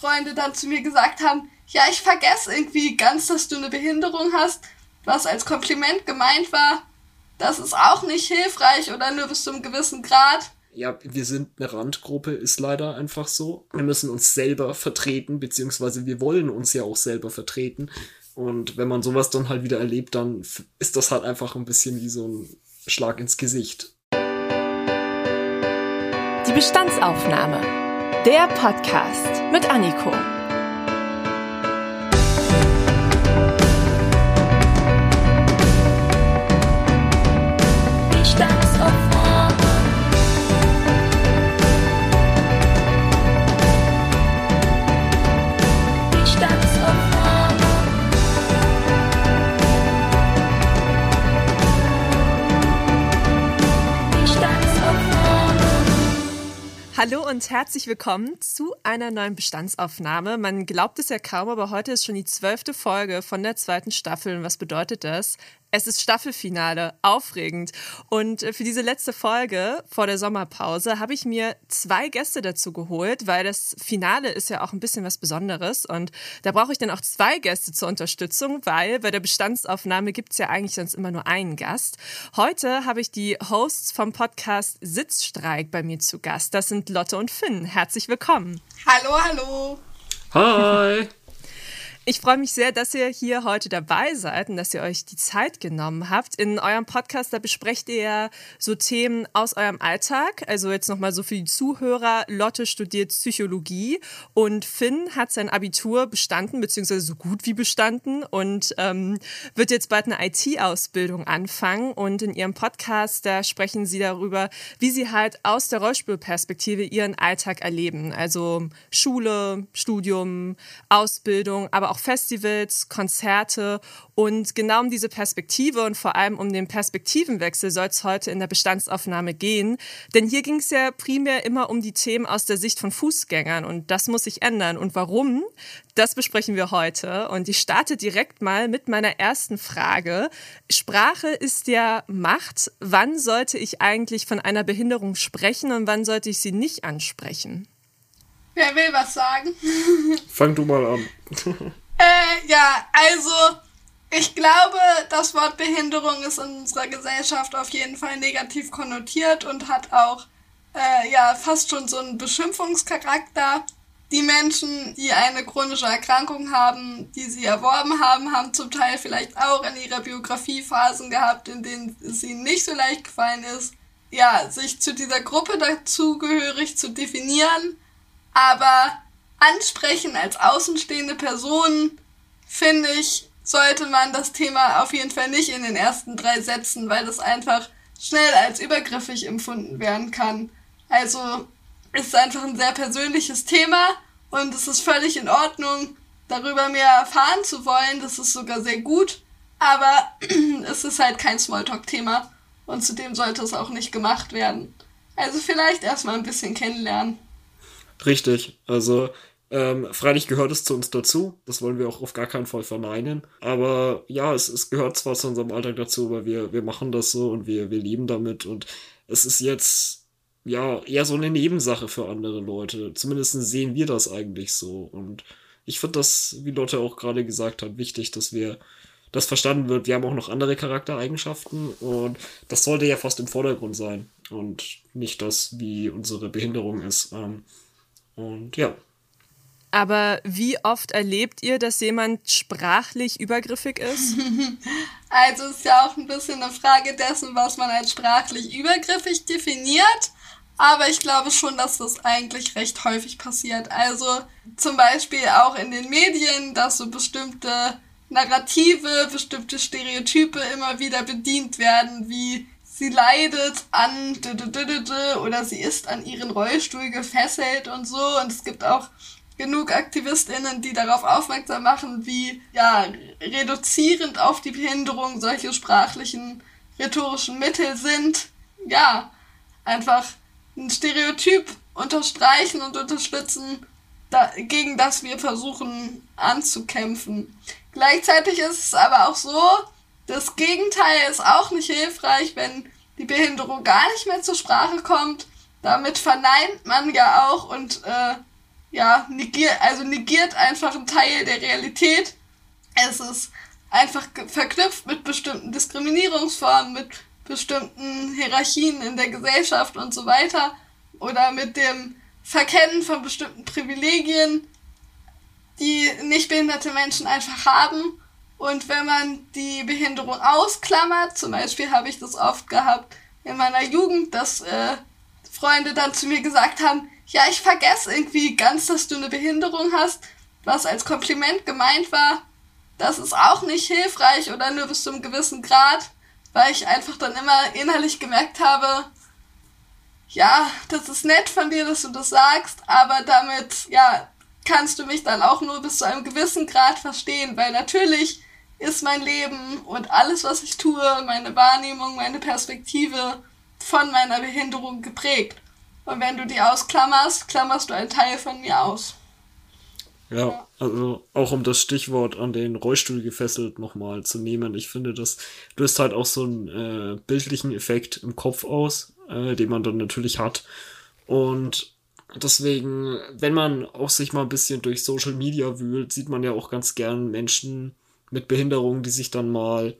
Freunde dann zu mir gesagt haben, ja, ich vergesse irgendwie ganz, dass du eine Behinderung hast, was als Kompliment gemeint war. Das ist auch nicht hilfreich oder nur bis zu einem gewissen Grad. Ja, wir sind eine Randgruppe, ist leider einfach so. Wir müssen uns selber vertreten, beziehungsweise wir wollen uns ja auch selber vertreten. Und wenn man sowas dann halt wieder erlebt, dann ist das halt einfach ein bisschen wie so ein Schlag ins Gesicht. Die Bestandsaufnahme. Der Podcast mit Anniko. Hallo und herzlich willkommen zu einer neuen Bestandsaufnahme. Man glaubt es ja kaum, aber heute ist schon die zwölfte Folge von der zweiten Staffel. Und was bedeutet das? Es ist Staffelfinale, aufregend. Und äh, für diese letzte Folge vor der Sommerpause habe ich mir zwei Gäste dazu geholt, weil das Finale ist ja auch ein bisschen was Besonderes. Und da brauche ich dann auch zwei Gäste zur Unterstützung, weil bei der Bestandsaufnahme gibt es ja eigentlich sonst immer nur einen Gast. Heute habe ich die Hosts vom Podcast Sitzstreik bei mir zu Gast. Das sind Lotte und Finn. Herzlich willkommen. Hallo, hallo. Hi. Ich freue mich sehr, dass ihr hier heute dabei seid und dass ihr euch die Zeit genommen habt. In eurem Podcast, da besprecht ihr ja so Themen aus eurem Alltag. Also jetzt nochmal so für die Zuhörer. Lotte studiert Psychologie und Finn hat sein Abitur bestanden, beziehungsweise so gut wie bestanden und ähm, wird jetzt bald eine IT-Ausbildung anfangen. Und in ihrem Podcast, da sprechen sie darüber, wie sie halt aus der Rollstuhlperspektive ihren Alltag erleben. Also Schule, Studium, Ausbildung, aber auch Festivals, Konzerte und genau um diese Perspektive und vor allem um den Perspektivenwechsel soll es heute in der Bestandsaufnahme gehen. Denn hier ging es ja primär immer um die Themen aus der Sicht von Fußgängern und das muss sich ändern. Und warum? Das besprechen wir heute. Und ich starte direkt mal mit meiner ersten Frage. Sprache ist ja Macht. Wann sollte ich eigentlich von einer Behinderung sprechen und wann sollte ich sie nicht ansprechen? Wer will was sagen? Fang du mal an. äh, ja, also ich glaube, das Wort Behinderung ist in unserer Gesellschaft auf jeden Fall negativ konnotiert und hat auch äh, ja fast schon so einen Beschimpfungscharakter. Die Menschen, die eine chronische Erkrankung haben, die sie erworben haben, haben zum Teil vielleicht auch in ihrer Biografie Phasen gehabt, in denen es ihnen nicht so leicht gefallen ist, ja, sich zu dieser Gruppe dazugehörig zu definieren aber ansprechen als außenstehende Person, finde ich, sollte man das Thema auf jeden Fall nicht in den ersten drei Sätzen, weil das einfach schnell als übergriffig empfunden werden kann. Also ist einfach ein sehr persönliches Thema und es ist völlig in Ordnung, darüber mehr erfahren zu wollen. Das ist sogar sehr gut, aber es ist halt kein Smalltalk-Thema und zudem sollte es auch nicht gemacht werden. Also vielleicht erstmal ein bisschen kennenlernen. Richtig. Also, ähm, freilich gehört es zu uns dazu. Das wollen wir auch auf gar keinen Fall verneinen. Aber ja, es, es gehört zwar zu unserem Alltag dazu, weil wir, wir machen das so und wir, wir leben damit. Und es ist jetzt ja eher so eine Nebensache für andere Leute. Zumindest sehen wir das eigentlich so. Und ich finde das, wie Lotte auch gerade gesagt hat, wichtig, dass wir das verstanden wird. Wir haben auch noch andere Charaktereigenschaften und das sollte ja fast im Vordergrund sein und nicht das, wie unsere Behinderung ist. Ähm, und ja. Aber wie oft erlebt ihr, dass jemand sprachlich übergriffig ist? Also ist ja auch ein bisschen eine Frage dessen, was man als sprachlich übergriffig definiert. Aber ich glaube schon, dass das eigentlich recht häufig passiert. Also zum Beispiel auch in den Medien, dass so bestimmte Narrative, bestimmte Stereotype immer wieder bedient werden, wie sie leidet an oder sie ist an ihren Rollstuhl gefesselt und so. Und es gibt auch genug AktivistInnen, die darauf aufmerksam machen, wie ja, reduzierend auf die Behinderung solche sprachlichen, rhetorischen Mittel sind. Ja, einfach ein Stereotyp unterstreichen und unterstützen, da, gegen das wir versuchen anzukämpfen. Gleichzeitig ist es aber auch so, das Gegenteil ist auch nicht hilfreich, wenn die Behinderung gar nicht mehr zur Sprache kommt. Damit verneint man ja auch und äh, ja, negiert, also negiert einfach einen Teil der Realität. Es ist einfach verknüpft mit bestimmten Diskriminierungsformen, mit bestimmten Hierarchien in der Gesellschaft und so weiter oder mit dem Verkennen von bestimmten Privilegien, die nicht behinderte Menschen einfach haben. Und wenn man die Behinderung ausklammert, zum Beispiel habe ich das oft gehabt in meiner Jugend, dass äh, Freunde dann zu mir gesagt haben, ja, ich vergesse irgendwie ganz, dass du eine Behinderung hast, was als Kompliment gemeint war. Das ist auch nicht hilfreich oder nur bis zu einem gewissen Grad, weil ich einfach dann immer innerlich gemerkt habe, ja, das ist nett von dir, dass du das sagst, aber damit, ja, kannst du mich dann auch nur bis zu einem gewissen Grad verstehen, weil natürlich ist mein Leben und alles, was ich tue, meine Wahrnehmung, meine Perspektive von meiner Behinderung geprägt. Und wenn du die ausklammerst, klammerst du einen Teil von mir aus. Ja, also auch um das Stichwort an den Rollstuhl gefesselt nochmal zu nehmen. Ich finde, das löst halt auch so einen äh, bildlichen Effekt im Kopf aus, äh, den man dann natürlich hat. Und deswegen, wenn man auch sich mal ein bisschen durch Social Media wühlt, sieht man ja auch ganz gern Menschen mit Behinderungen, die sich dann mal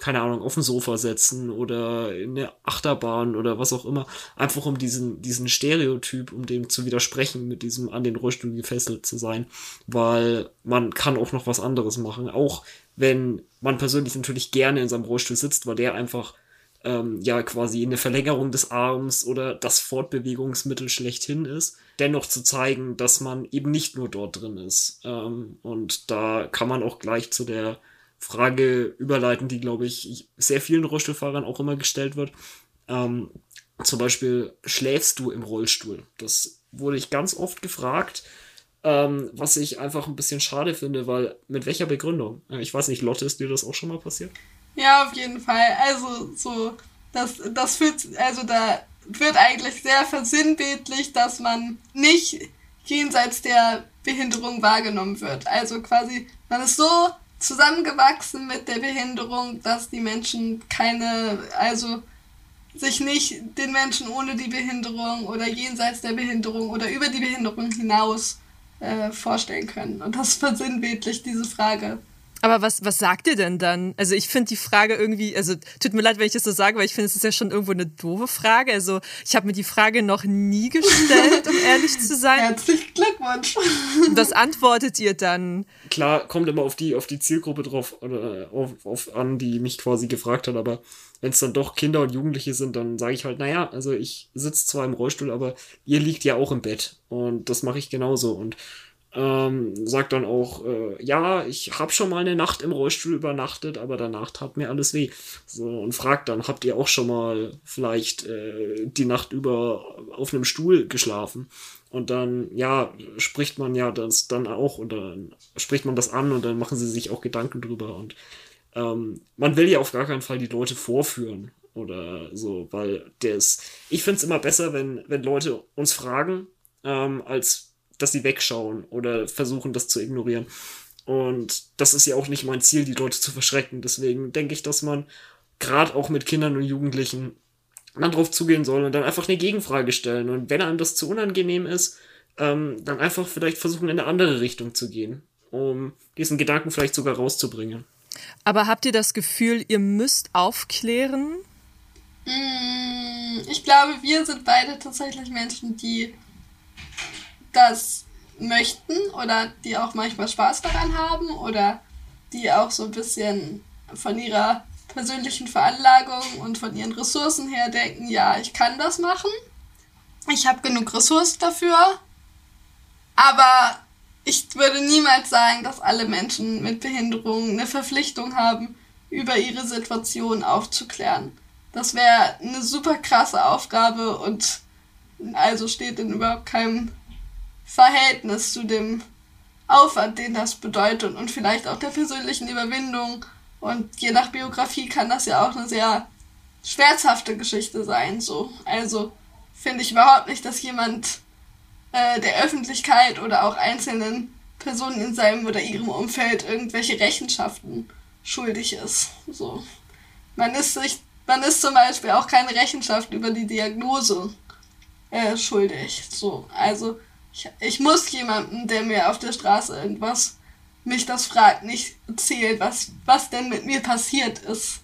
keine Ahnung, auf dem Sofa setzen oder in der Achterbahn oder was auch immer. Einfach um diesen, diesen Stereotyp, um dem zu widersprechen, mit diesem an den Rollstuhl gefesselt zu sein. Weil man kann auch noch was anderes machen. Auch wenn man persönlich natürlich gerne in seinem Rollstuhl sitzt, weil der einfach ähm, ja quasi eine Verlängerung des Arms oder das Fortbewegungsmittel schlechthin ist, dennoch zu zeigen, dass man eben nicht nur dort drin ist. Ähm, und da kann man auch gleich zu der Frage überleiten, die, glaube ich, sehr vielen Rollstuhlfahrern auch immer gestellt wird. Ähm, zum Beispiel, schläfst du im Rollstuhl? Das wurde ich ganz oft gefragt, ähm, was ich einfach ein bisschen schade finde, weil mit welcher Begründung? Ich weiß nicht, Lotte, ist dir das auch schon mal passiert? Ja, auf jeden Fall. Also so, das, das führt, also da wird eigentlich sehr versinnbildlich, dass man nicht jenseits der Behinderung wahrgenommen wird. Also quasi, man ist so zusammengewachsen mit der Behinderung, dass die Menschen keine, also sich nicht den Menschen ohne die Behinderung oder jenseits der Behinderung oder über die Behinderung hinaus äh, vorstellen können. Und das versinnbildlicht diese Frage. Aber was, was sagt ihr denn dann? Also ich finde die Frage irgendwie, also tut mir leid, wenn ich das so sage, weil ich finde, es ist ja schon irgendwo eine doofe Frage. Also ich habe mir die Frage noch nie gestellt, um ehrlich zu sein. Herzlichen Glückwunsch. Was antwortet ihr dann? Klar, kommt immer auf die, auf die Zielgruppe drauf oder auf, auf an, die mich quasi gefragt hat, aber wenn es dann doch Kinder und Jugendliche sind, dann sage ich halt, naja, also ich sitze zwar im Rollstuhl, aber ihr liegt ja auch im Bett. Und das mache ich genauso. Und ähm, sagt dann auch, äh, ja, ich habe schon mal eine Nacht im Rollstuhl übernachtet, aber danach tat mir alles weh. So, und fragt dann, habt ihr auch schon mal vielleicht äh, die Nacht über auf einem Stuhl geschlafen? Und dann, ja, spricht man ja das dann auch und dann spricht man das an und dann machen sie sich auch Gedanken drüber. Und ähm, man will ja auf gar keinen Fall die Leute vorführen oder so, weil der ist, ich finde es immer besser, wenn, wenn Leute uns fragen, ähm, als dass sie wegschauen oder versuchen, das zu ignorieren. Und das ist ja auch nicht mein Ziel, die Leute zu verschrecken. Deswegen denke ich, dass man gerade auch mit Kindern und Jugendlichen dann drauf zugehen soll und dann einfach eine Gegenfrage stellen. Und wenn einem das zu unangenehm ist, ähm, dann einfach vielleicht versuchen, in eine andere Richtung zu gehen, um diesen Gedanken vielleicht sogar rauszubringen. Aber habt ihr das Gefühl, ihr müsst aufklären? Mm, ich glaube, wir sind beide tatsächlich Menschen, die das möchten oder die auch manchmal Spaß daran haben oder die auch so ein bisschen von ihrer persönlichen Veranlagung und von ihren Ressourcen her denken, ja, ich kann das machen. Ich habe genug Ressourcen dafür. Aber ich würde niemals sagen, dass alle Menschen mit Behinderungen eine Verpflichtung haben, über ihre Situation aufzuklären. Das wäre eine super krasse Aufgabe und also steht in überhaupt keinem Verhältnis zu dem Aufwand, den das bedeutet und vielleicht auch der persönlichen Überwindung. Und je nach Biografie kann das ja auch eine sehr schmerzhafte Geschichte sein. So. Also finde ich überhaupt nicht, dass jemand äh, der Öffentlichkeit oder auch einzelnen Personen in seinem oder ihrem Umfeld irgendwelche Rechenschaften schuldig ist. So. Man ist sich, man ist zum Beispiel auch keine Rechenschaft über die Diagnose äh, schuldig. So. Also ich, ich muss jemanden, der mir auf der Straße irgendwas mich das fragt, nicht erzählt, was, was denn mit mir passiert ist,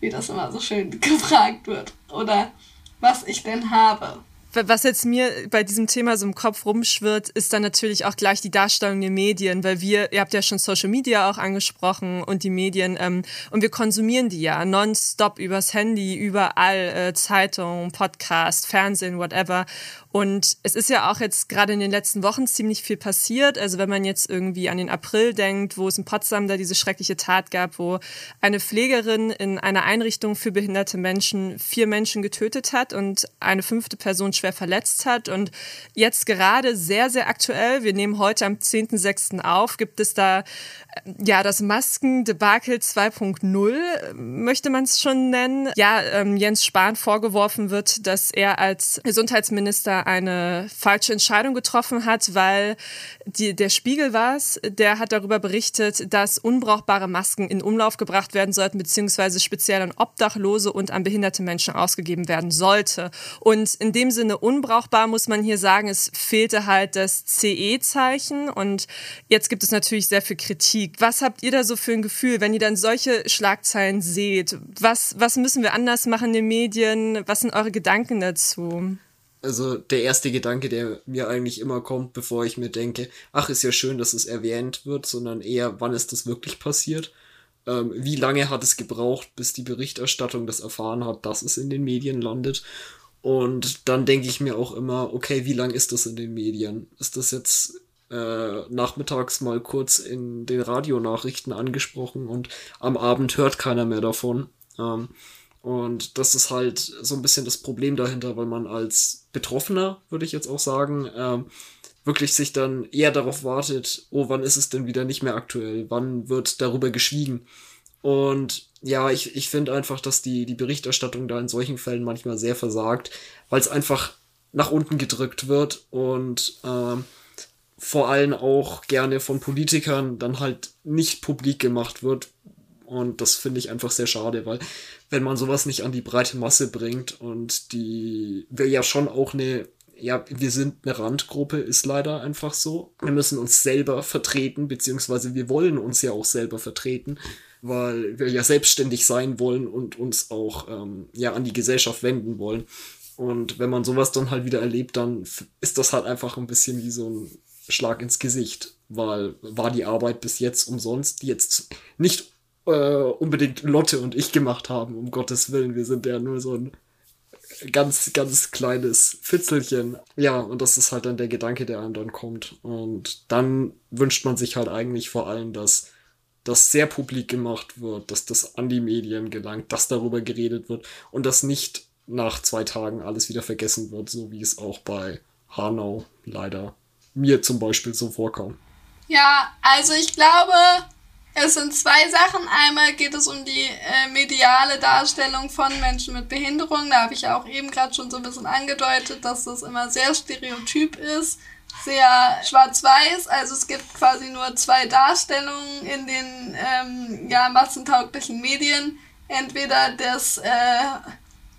wie das immer so schön gefragt wird. Oder was ich denn habe. Was jetzt mir bei diesem Thema so im Kopf rumschwirrt, ist dann natürlich auch gleich die Darstellung der Medien, weil wir, ihr habt ja schon Social Media auch angesprochen und die Medien, ähm, und wir konsumieren die ja nonstop übers Handy, überall, äh, Zeitung, Podcast, Fernsehen, whatever. Und es ist ja auch jetzt gerade in den letzten Wochen ziemlich viel passiert. Also wenn man jetzt irgendwie an den April denkt, wo es in Potsdam da diese schreckliche Tat gab, wo eine Pflegerin in einer Einrichtung für behinderte Menschen vier Menschen getötet hat und eine fünfte Person schwer verletzt hat. Und jetzt gerade sehr, sehr aktuell, wir nehmen heute am 10.06. auf, gibt es da ja, das Maskendebakel 2.0 möchte man es schon nennen. Ja, ähm, Jens Spahn vorgeworfen wird, dass er als Gesundheitsminister eine falsche Entscheidung getroffen hat, weil die, der Spiegel war es, der hat darüber berichtet, dass unbrauchbare Masken in Umlauf gebracht werden sollten, beziehungsweise speziell an Obdachlose und an behinderte Menschen ausgegeben werden sollte. Und in dem Sinne unbrauchbar muss man hier sagen, es fehlte halt das CE-Zeichen und jetzt gibt es natürlich sehr viel Kritik. Was habt ihr da so für ein Gefühl, wenn ihr dann solche Schlagzeilen seht? Was, was müssen wir anders machen in den Medien? Was sind eure Gedanken dazu? Also der erste Gedanke, der mir eigentlich immer kommt, bevor ich mir denke, ach, ist ja schön, dass es erwähnt wird, sondern eher, wann ist das wirklich passiert? Ähm, wie lange hat es gebraucht, bis die Berichterstattung das erfahren hat, dass es in den Medien landet? Und dann denke ich mir auch immer, okay, wie lang ist das in den Medien? Ist das jetzt äh, nachmittags mal kurz in den Radionachrichten angesprochen und am Abend hört keiner mehr davon. Ähm, und das ist halt so ein bisschen das Problem dahinter, weil man als Betroffener, würde ich jetzt auch sagen, ähm, wirklich sich dann eher darauf wartet, oh, wann ist es denn wieder nicht mehr aktuell? Wann wird darüber geschwiegen? Und ja, ich, ich finde einfach, dass die, die Berichterstattung da in solchen Fällen manchmal sehr versagt, weil es einfach nach unten gedrückt wird und ähm, vor allem auch gerne von Politikern dann halt nicht publik gemacht wird. Und das finde ich einfach sehr schade, weil wenn man sowas nicht an die breite Masse bringt und die wir ja schon auch eine, ja, wir sind eine Randgruppe, ist leider einfach so. Wir müssen uns selber vertreten, beziehungsweise wir wollen uns ja auch selber vertreten, weil wir ja selbstständig sein wollen und uns auch ähm, ja an die Gesellschaft wenden wollen. Und wenn man sowas dann halt wieder erlebt, dann ist das halt einfach ein bisschen wie so ein Schlag ins Gesicht, weil war die Arbeit bis jetzt umsonst, jetzt nicht äh, unbedingt Lotte und ich gemacht haben, um Gottes Willen. Wir sind ja nur so ein ganz, ganz kleines Fitzelchen. Ja, und das ist halt dann der Gedanke, der einem dann kommt. Und dann wünscht man sich halt eigentlich vor allem, dass das sehr publik gemacht wird, dass das an die Medien gelangt, dass darüber geredet wird und dass nicht nach zwei Tagen alles wieder vergessen wird, so wie es auch bei Hanau leider mir zum Beispiel so vorkommen. Ja, also ich glaube, es sind zwei Sachen. Einmal geht es um die äh, mediale Darstellung von Menschen mit Behinderung. Da habe ich ja auch eben gerade schon so ein bisschen angedeutet, dass das immer sehr stereotyp ist, sehr schwarz-weiß. Also es gibt quasi nur zwei Darstellungen in den ähm, ja, massentauglichen Medien. Entweder das äh,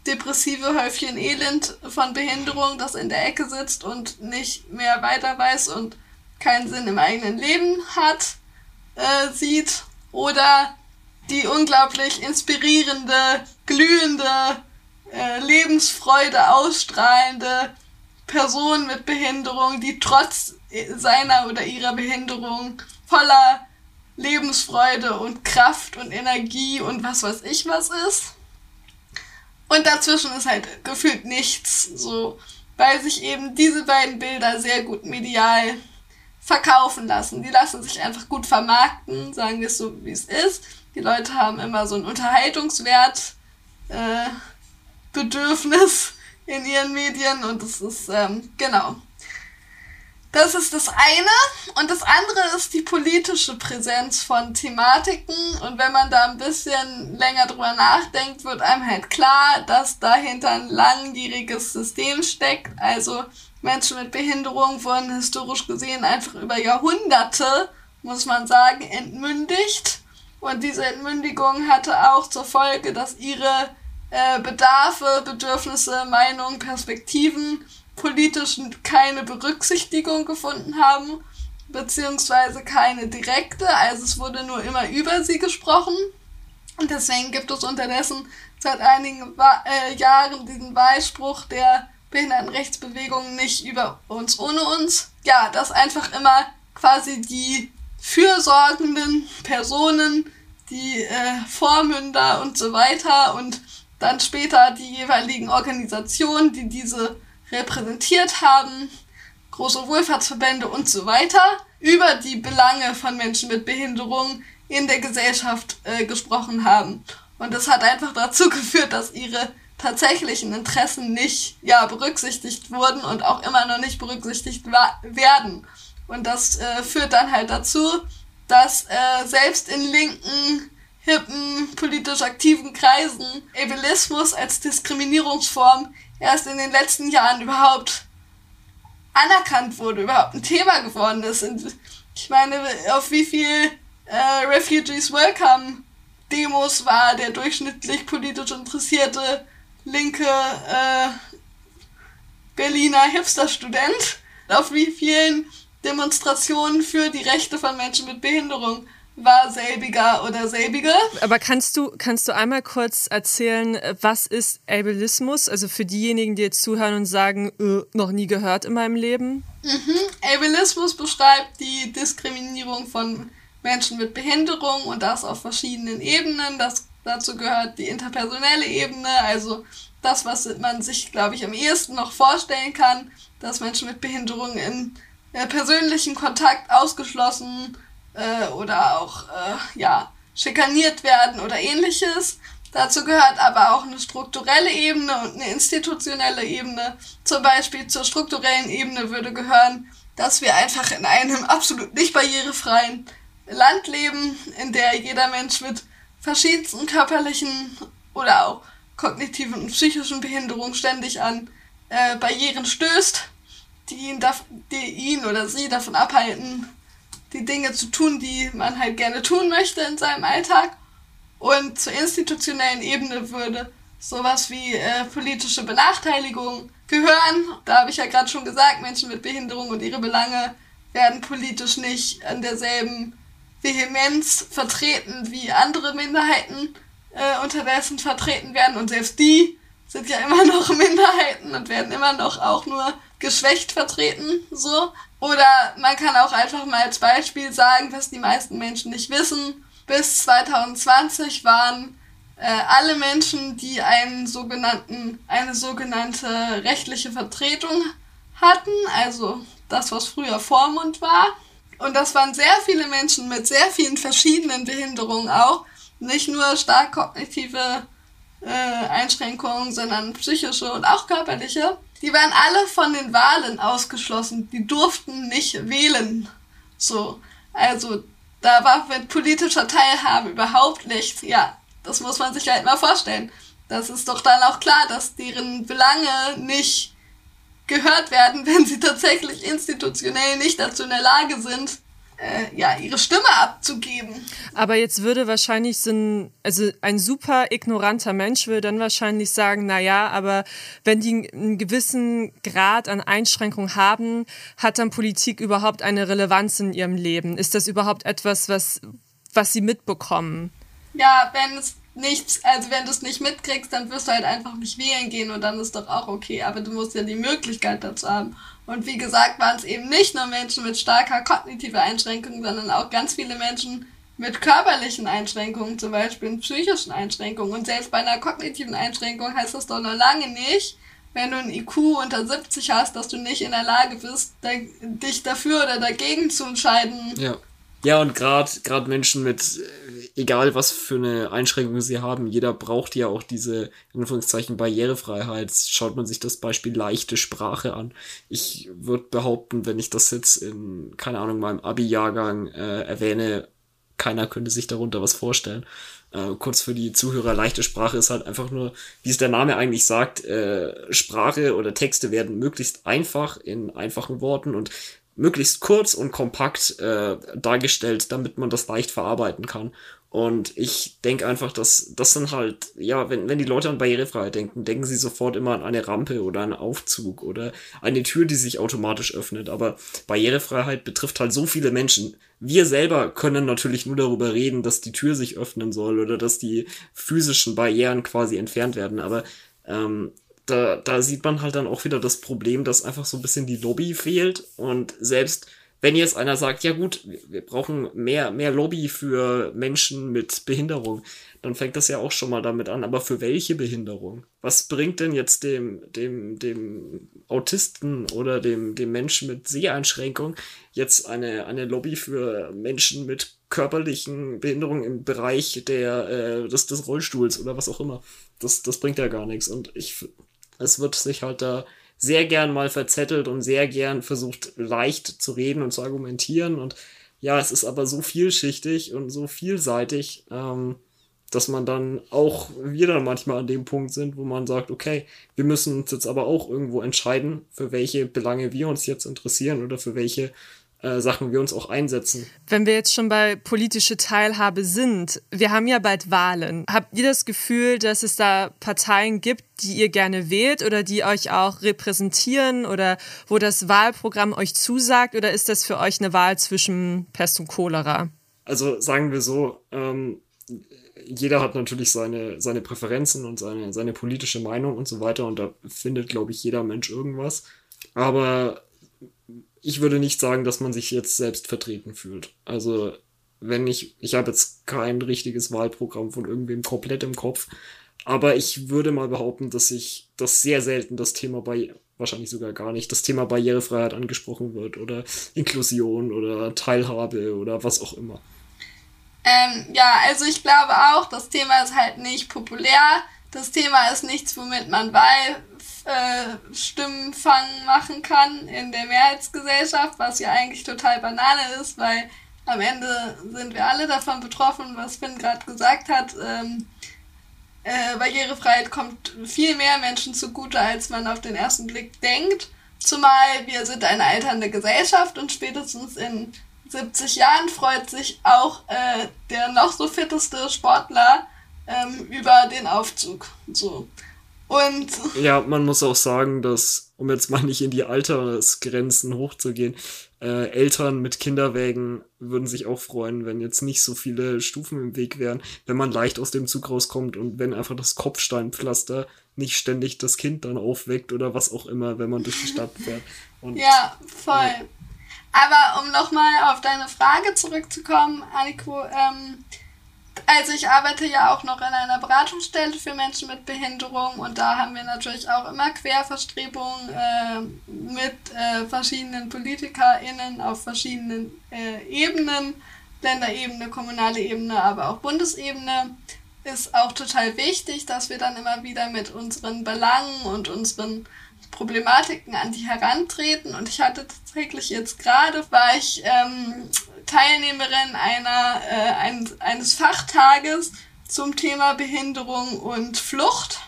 depressive Häufchen Elend von Behinderung, das in der Ecke sitzt und nicht mehr weiter weiß und keinen Sinn im eigenen Leben hat, äh, sieht. Oder die unglaublich inspirierende, glühende, äh, Lebensfreude ausstrahlende Person mit Behinderung, die trotz seiner oder ihrer Behinderung voller Lebensfreude und Kraft und Energie und was weiß ich was ist. Und dazwischen ist halt gefühlt nichts, so, weil sich eben diese beiden Bilder sehr gut medial verkaufen lassen. Die lassen sich einfach gut vermarkten, sagen wir es so, wie es ist. Die Leute haben immer so ein Unterhaltungswert, äh, in ihren Medien und das ist, ähm, genau. Das ist das eine. Und das andere ist die politische Präsenz von Thematiken. Und wenn man da ein bisschen länger drüber nachdenkt, wird einem halt klar, dass dahinter ein langjähriges System steckt. Also Menschen mit Behinderung wurden historisch gesehen einfach über Jahrhunderte, muss man sagen, entmündigt. Und diese Entmündigung hatte auch zur Folge, dass ihre äh, Bedarfe, Bedürfnisse, Meinungen, Perspektiven politisch keine Berücksichtigung gefunden haben, beziehungsweise keine direkte, also es wurde nur immer über sie gesprochen. Und deswegen gibt es unterdessen seit einigen äh, Jahren diesen Beispruch der Behindertenrechtsbewegung nicht über uns ohne uns. Ja, dass einfach immer quasi die fürsorgenden Personen, die äh, Vormünder und so weiter und dann später die jeweiligen Organisationen, die diese repräsentiert haben, große Wohlfahrtsverbände und so weiter, über die Belange von Menschen mit Behinderung in der Gesellschaft äh, gesprochen haben. Und das hat einfach dazu geführt, dass ihre tatsächlichen Interessen nicht ja, berücksichtigt wurden und auch immer noch nicht berücksichtigt werden. Und das äh, führt dann halt dazu, dass äh, selbst in linken, hippen, politisch aktiven Kreisen Ableismus als Diskriminierungsform erst in den letzten Jahren überhaupt anerkannt wurde, überhaupt ein Thema geworden ist. Und ich meine, auf wie viel äh, Refugees Welcome Demos war der durchschnittlich politisch interessierte linke äh, Berliner Hipster-Student, auf wie vielen Demonstrationen für die Rechte von Menschen mit Behinderung war selbiger oder selbige. Aber kannst du, kannst du einmal kurz erzählen, was ist Ableismus? Also für diejenigen, die jetzt zuhören und sagen, äh, noch nie gehört in meinem Leben? Mhm. Ableismus beschreibt die Diskriminierung von Menschen mit Behinderung und das auf verschiedenen Ebenen. Das, dazu gehört die interpersonelle Ebene, also das, was man sich, glaube ich, am ehesten noch vorstellen kann, dass Menschen mit Behinderung in äh, persönlichen Kontakt ausgeschlossen äh, oder auch äh, ja, schikaniert werden oder ähnliches. Dazu gehört aber auch eine strukturelle Ebene und eine institutionelle Ebene. Zum Beispiel zur strukturellen Ebene würde gehören, dass wir einfach in einem absolut nicht barrierefreien Land leben, in der jeder Mensch mit verschiedensten körperlichen oder auch kognitiven und psychischen Behinderungen ständig an äh, Barrieren stößt, die ihn, die ihn oder sie davon abhalten, die Dinge zu tun, die man halt gerne tun möchte in seinem Alltag. Und zur institutionellen Ebene würde sowas wie äh, politische Benachteiligung gehören. Da habe ich ja gerade schon gesagt, Menschen mit Behinderung und ihre Belange werden politisch nicht an derselben Vehemenz vertreten wie andere Minderheiten äh, unterdessen vertreten werden. Und selbst die sind ja immer noch Minderheiten und werden immer noch auch nur geschwächt vertreten, so. Oder man kann auch einfach mal als Beispiel sagen, was die meisten Menschen nicht wissen. Bis 2020 waren äh, alle Menschen, die einen sogenannten, eine sogenannte rechtliche Vertretung hatten, also das, was früher Vormund war, und das waren sehr viele Menschen mit sehr vielen verschiedenen Behinderungen auch. Nicht nur stark kognitive äh, Einschränkungen, sondern psychische und auch körperliche. Die waren alle von den Wahlen ausgeschlossen. Die durften nicht wählen. So. Also, da war mit politischer Teilhabe überhaupt nichts. Ja, das muss man sich halt mal vorstellen. Das ist doch dann auch klar, dass deren Belange nicht gehört werden, wenn sie tatsächlich institutionell nicht dazu in der Lage sind, äh, ja, ihre Stimme abzugeben. Aber jetzt würde wahrscheinlich so ein, also ein super ignoranter Mensch würde dann wahrscheinlich sagen, na ja, aber wenn die einen gewissen Grad an Einschränkung haben, hat dann Politik überhaupt eine Relevanz in ihrem Leben? Ist das überhaupt etwas, was, was sie mitbekommen? Ja, wenn es nichts, also wenn du es nicht mitkriegst, dann wirst du halt einfach nicht wählen gehen und dann ist doch auch okay. Aber du musst ja die Möglichkeit dazu haben. Und wie gesagt, waren es eben nicht nur Menschen mit starker kognitiver Einschränkung, sondern auch ganz viele Menschen mit körperlichen Einschränkungen, zum Beispiel psychischen Einschränkungen. Und selbst bei einer kognitiven Einschränkung heißt das doch noch lange nicht, wenn du ein IQ unter 70 hast, dass du nicht in der Lage bist, dich dafür oder dagegen zu entscheiden. Ja. Ja, und gerade Menschen mit, egal was für eine Einschränkung sie haben, jeder braucht ja auch diese, in Anführungszeichen, Barrierefreiheit. Schaut man sich das Beispiel leichte Sprache an. Ich würde behaupten, wenn ich das jetzt in, keine Ahnung, meinem Abi-Jahrgang äh, erwähne, keiner könnte sich darunter was vorstellen. Äh, kurz für die Zuhörer, leichte Sprache ist halt einfach nur, wie es der Name eigentlich sagt, äh, Sprache oder Texte werden möglichst einfach in einfachen Worten und möglichst kurz und kompakt äh, dargestellt, damit man das leicht verarbeiten kann. Und ich denke einfach, dass das sind halt, ja, wenn, wenn die Leute an Barrierefreiheit denken, denken sie sofort immer an eine Rampe oder einen Aufzug oder eine Tür, die sich automatisch öffnet. Aber Barrierefreiheit betrifft halt so viele Menschen. Wir selber können natürlich nur darüber reden, dass die Tür sich öffnen soll oder dass die physischen Barrieren quasi entfernt werden. Aber ähm, da, da sieht man halt dann auch wieder das Problem, dass einfach so ein bisschen die Lobby fehlt und selbst wenn jetzt einer sagt, ja gut, wir brauchen mehr, mehr Lobby für Menschen mit Behinderung, dann fängt das ja auch schon mal damit an. Aber für welche Behinderung? Was bringt denn jetzt dem, dem, dem Autisten oder dem, dem Menschen mit Seheinschränkung jetzt eine, eine Lobby für Menschen mit körperlichen Behinderungen im Bereich der, äh, des, des Rollstuhls oder was auch immer? Das, das bringt ja gar nichts. Und ich, es wird sich halt da sehr gern mal verzettelt und sehr gern versucht, leicht zu reden und zu argumentieren. Und ja, es ist aber so vielschichtig und so vielseitig, ähm, dass man dann auch wieder manchmal an dem Punkt sind, wo man sagt, okay, wir müssen uns jetzt aber auch irgendwo entscheiden, für welche Belange wir uns jetzt interessieren oder für welche äh, Sachen wir uns auch einsetzen. Wenn wir jetzt schon bei politische Teilhabe sind, wir haben ja bald Wahlen. Habt ihr das Gefühl, dass es da Parteien gibt, die ihr gerne wählt oder die euch auch repräsentieren oder wo das Wahlprogramm euch zusagt oder ist das für euch eine Wahl zwischen Pest und Cholera? Also sagen wir so, ähm, jeder hat natürlich seine, seine Präferenzen und seine, seine politische Meinung und so weiter und da findet, glaube ich, jeder Mensch irgendwas. Aber ich würde nicht sagen, dass man sich jetzt selbst vertreten fühlt. Also, wenn ich, ich habe jetzt kein richtiges Wahlprogramm von irgendwem komplett im Kopf, aber ich würde mal behaupten, dass ich, dass sehr selten das Thema bei, wahrscheinlich sogar gar nicht, das Thema Barrierefreiheit angesprochen wird oder Inklusion oder Teilhabe oder was auch immer. Ähm, ja, also ich glaube auch, das Thema ist halt nicht populär. Das Thema ist nichts, womit man Wahl, äh, Stimmenfang machen kann in der Mehrheitsgesellschaft, was ja eigentlich total Banane ist, weil am Ende sind wir alle davon betroffen, was Finn gerade gesagt hat. Ähm, äh, Barrierefreiheit kommt viel mehr Menschen zugute, als man auf den ersten Blick denkt. Zumal wir sind eine alternde Gesellschaft und spätestens in 70 Jahren freut sich auch äh, der noch so fitteste Sportler ähm, über den Aufzug. So. Und ja, man muss auch sagen, dass, um jetzt mal nicht in die Altersgrenzen hochzugehen, äh, Eltern mit Kinderwägen würden sich auch freuen, wenn jetzt nicht so viele Stufen im Weg wären, wenn man leicht aus dem Zug rauskommt und wenn einfach das Kopfsteinpflaster nicht ständig das Kind dann aufweckt oder was auch immer, wenn man durch die Stadt fährt. Und, ja, voll. Ja. Aber um nochmal auf deine Frage zurückzukommen, Aniko, ähm, also ich arbeite ja auch noch in einer Beratungsstelle für Menschen mit Behinderung und da haben wir natürlich auch immer Querverstrebungen äh, mit äh, verschiedenen PolitikerInnen auf verschiedenen äh, Ebenen, Länderebene, kommunale Ebene, aber auch Bundesebene. Ist auch total wichtig, dass wir dann immer wieder mit unseren Belangen und unseren Problematiken an die herantreten. Und ich hatte tatsächlich jetzt gerade, war ich ähm, Teilnehmerin einer, äh, ein, eines Fachtages zum Thema Behinderung und Flucht,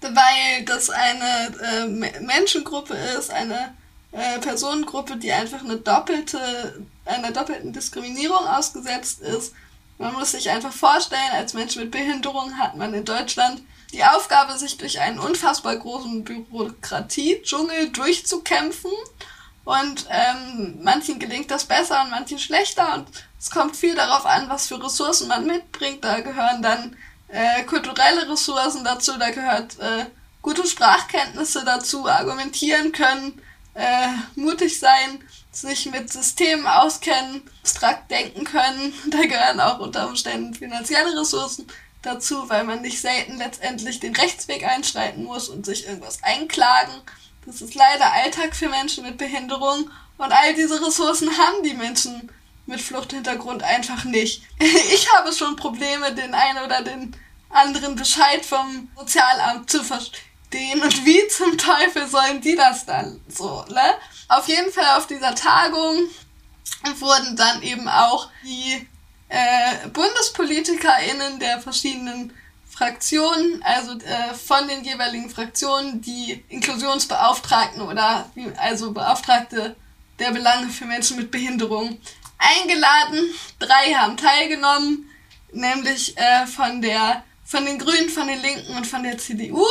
weil das eine äh, Menschengruppe ist, eine äh, Personengruppe, die einfach eine doppelte, einer doppelten Diskriminierung ausgesetzt ist. Man muss sich einfach vorstellen, als Mensch mit Behinderung hat man in Deutschland die Aufgabe, sich durch einen unfassbar großen Bürokratie-Dschungel durchzukämpfen und ähm, manchen gelingt das besser und manchen schlechter. Und es kommt viel darauf an, was für Ressourcen man mitbringt. Da gehören dann äh, kulturelle Ressourcen dazu, da gehört äh, gute Sprachkenntnisse dazu, argumentieren können, äh, mutig sein, sich mit Systemen auskennen, abstrakt denken können. Da gehören auch unter Umständen finanzielle Ressourcen dazu, weil man nicht selten letztendlich den Rechtsweg einschreiten muss und sich irgendwas einklagen das ist leider Alltag für Menschen mit Behinderung und all diese Ressourcen haben die Menschen mit Fluchthintergrund einfach nicht. Ich habe schon Probleme, den einen oder den anderen Bescheid vom Sozialamt zu verstehen und wie zum Teufel sollen die das dann so, ne? Auf jeden Fall auf dieser Tagung wurden dann eben auch die äh, BundespolitikerInnen der verschiedenen Fraktionen, also äh, von den jeweiligen Fraktionen, die Inklusionsbeauftragten oder also Beauftragte der Belange für Menschen mit Behinderung eingeladen. Drei haben teilgenommen, nämlich äh, von, der, von den Grünen, von den Linken und von der CDU.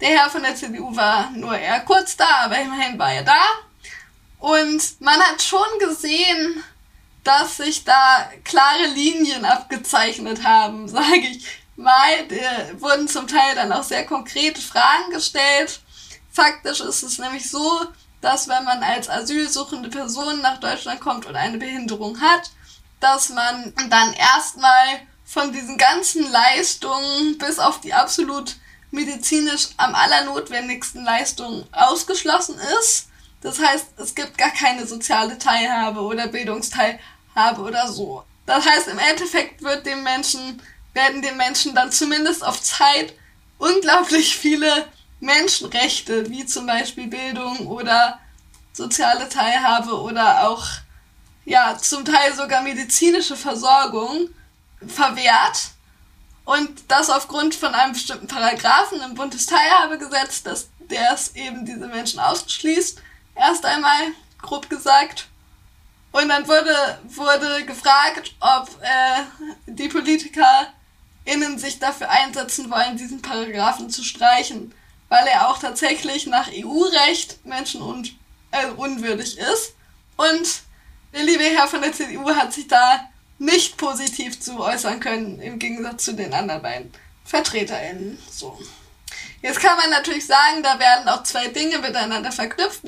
Der Herr von der CDU war nur eher kurz da, aber immerhin war er da. Und man hat schon gesehen, dass sich da klare Linien abgezeichnet haben, sage ich mal. Da wurden zum Teil dann auch sehr konkrete Fragen gestellt. Faktisch ist es nämlich so, dass wenn man als asylsuchende Person nach Deutschland kommt und eine Behinderung hat, dass man dann erstmal von diesen ganzen Leistungen bis auf die absolut medizinisch am allernotwendigsten Leistungen ausgeschlossen ist. Das heißt, es gibt gar keine soziale Teilhabe oder Bildungsteilhabe oder so. Das heißt, im Endeffekt wird dem Menschen, werden dem Menschen dann zumindest auf Zeit unglaublich viele Menschenrechte, wie zum Beispiel Bildung oder soziale Teilhabe oder auch, ja, zum Teil sogar medizinische Versorgung verwehrt. Und das aufgrund von einem bestimmten Paragraphen im Bundesteilhabegesetz, dass der es eben diese Menschen ausschließt. Erst einmal, grob gesagt. Und dann wurde, wurde gefragt, ob äh, die PolitikerInnen sich dafür einsetzen wollen, diesen Paragraphen zu streichen weil er auch tatsächlich nach EU-Recht menschen- und äh, ist. Und der liebe Herr von der CDU hat sich da nicht positiv zu äußern können, im Gegensatz zu den anderen beiden VertreterInnen. So. Jetzt kann man natürlich sagen, da werden auch zwei Dinge miteinander verknüpft,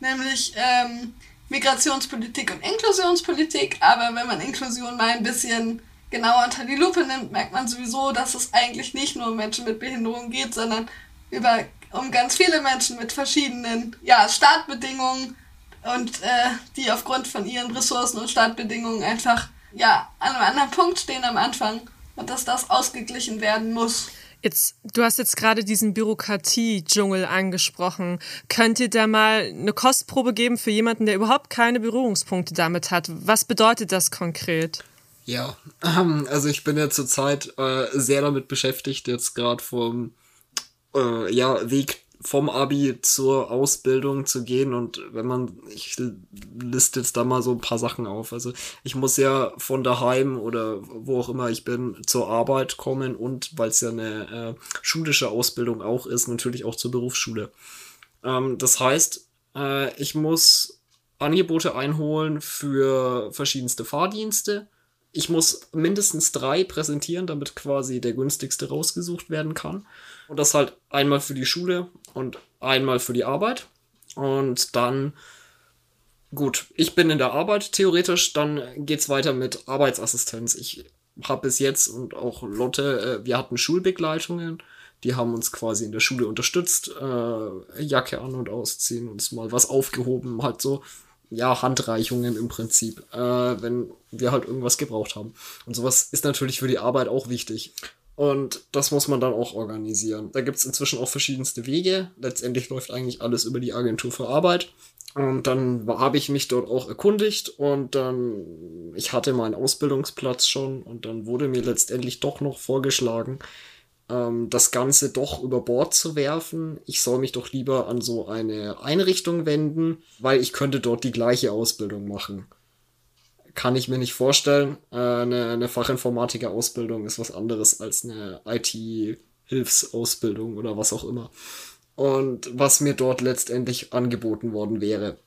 nämlich ähm, Migrationspolitik und Inklusionspolitik. Aber wenn man Inklusion mal ein bisschen genauer unter die Lupe nimmt, merkt man sowieso, dass es eigentlich nicht nur um Menschen mit Behinderung geht, sondern über, um ganz viele Menschen mit verschiedenen ja, Startbedingungen und äh, die aufgrund von ihren Ressourcen und Startbedingungen einfach ja, an einem anderen Punkt stehen am Anfang und dass das ausgeglichen werden muss. Jetzt, du hast jetzt gerade diesen Bürokratie-Dschungel angesprochen. Könnt ihr da mal eine Kostprobe geben für jemanden, der überhaupt keine Berührungspunkte damit hat? Was bedeutet das konkret? Ja, also ich bin ja zurzeit äh, sehr damit beschäftigt, jetzt gerade vom äh, ja, Weg vom Abi zur Ausbildung zu gehen und wenn man, ich liste jetzt da mal so ein paar Sachen auf. Also ich muss ja von daheim oder wo auch immer ich bin zur Arbeit kommen und weil es ja eine äh, schulische Ausbildung auch ist, natürlich auch zur Berufsschule. Ähm, das heißt, äh, ich muss Angebote einholen für verschiedenste Fahrdienste. Ich muss mindestens drei präsentieren, damit quasi der günstigste rausgesucht werden kann. Und das halt einmal für die Schule und einmal für die Arbeit. Und dann, gut, ich bin in der Arbeit theoretisch, dann geht's weiter mit Arbeitsassistenz. Ich habe bis jetzt und auch Lotte, äh, wir hatten Schulbegleitungen. Die haben uns quasi in der Schule unterstützt, äh, Jacke an und ausziehen, uns mal was aufgehoben, halt so, ja, Handreichungen im Prinzip, äh, wenn wir halt irgendwas gebraucht haben. Und sowas ist natürlich für die Arbeit auch wichtig. Und das muss man dann auch organisieren. Da gibt es inzwischen auch verschiedenste Wege. Letztendlich läuft eigentlich alles über die Agentur für Arbeit. Und dann habe ich mich dort auch erkundigt und dann, ich hatte meinen Ausbildungsplatz schon und dann wurde mir letztendlich doch noch vorgeschlagen, ähm, das Ganze doch über Bord zu werfen. Ich soll mich doch lieber an so eine Einrichtung wenden, weil ich könnte dort die gleiche Ausbildung machen kann ich mir nicht vorstellen. Äh, eine, eine Fachinformatiker-Ausbildung ist was anderes als eine IT-Hilfsausbildung oder was auch immer. Und was mir dort letztendlich angeboten worden wäre.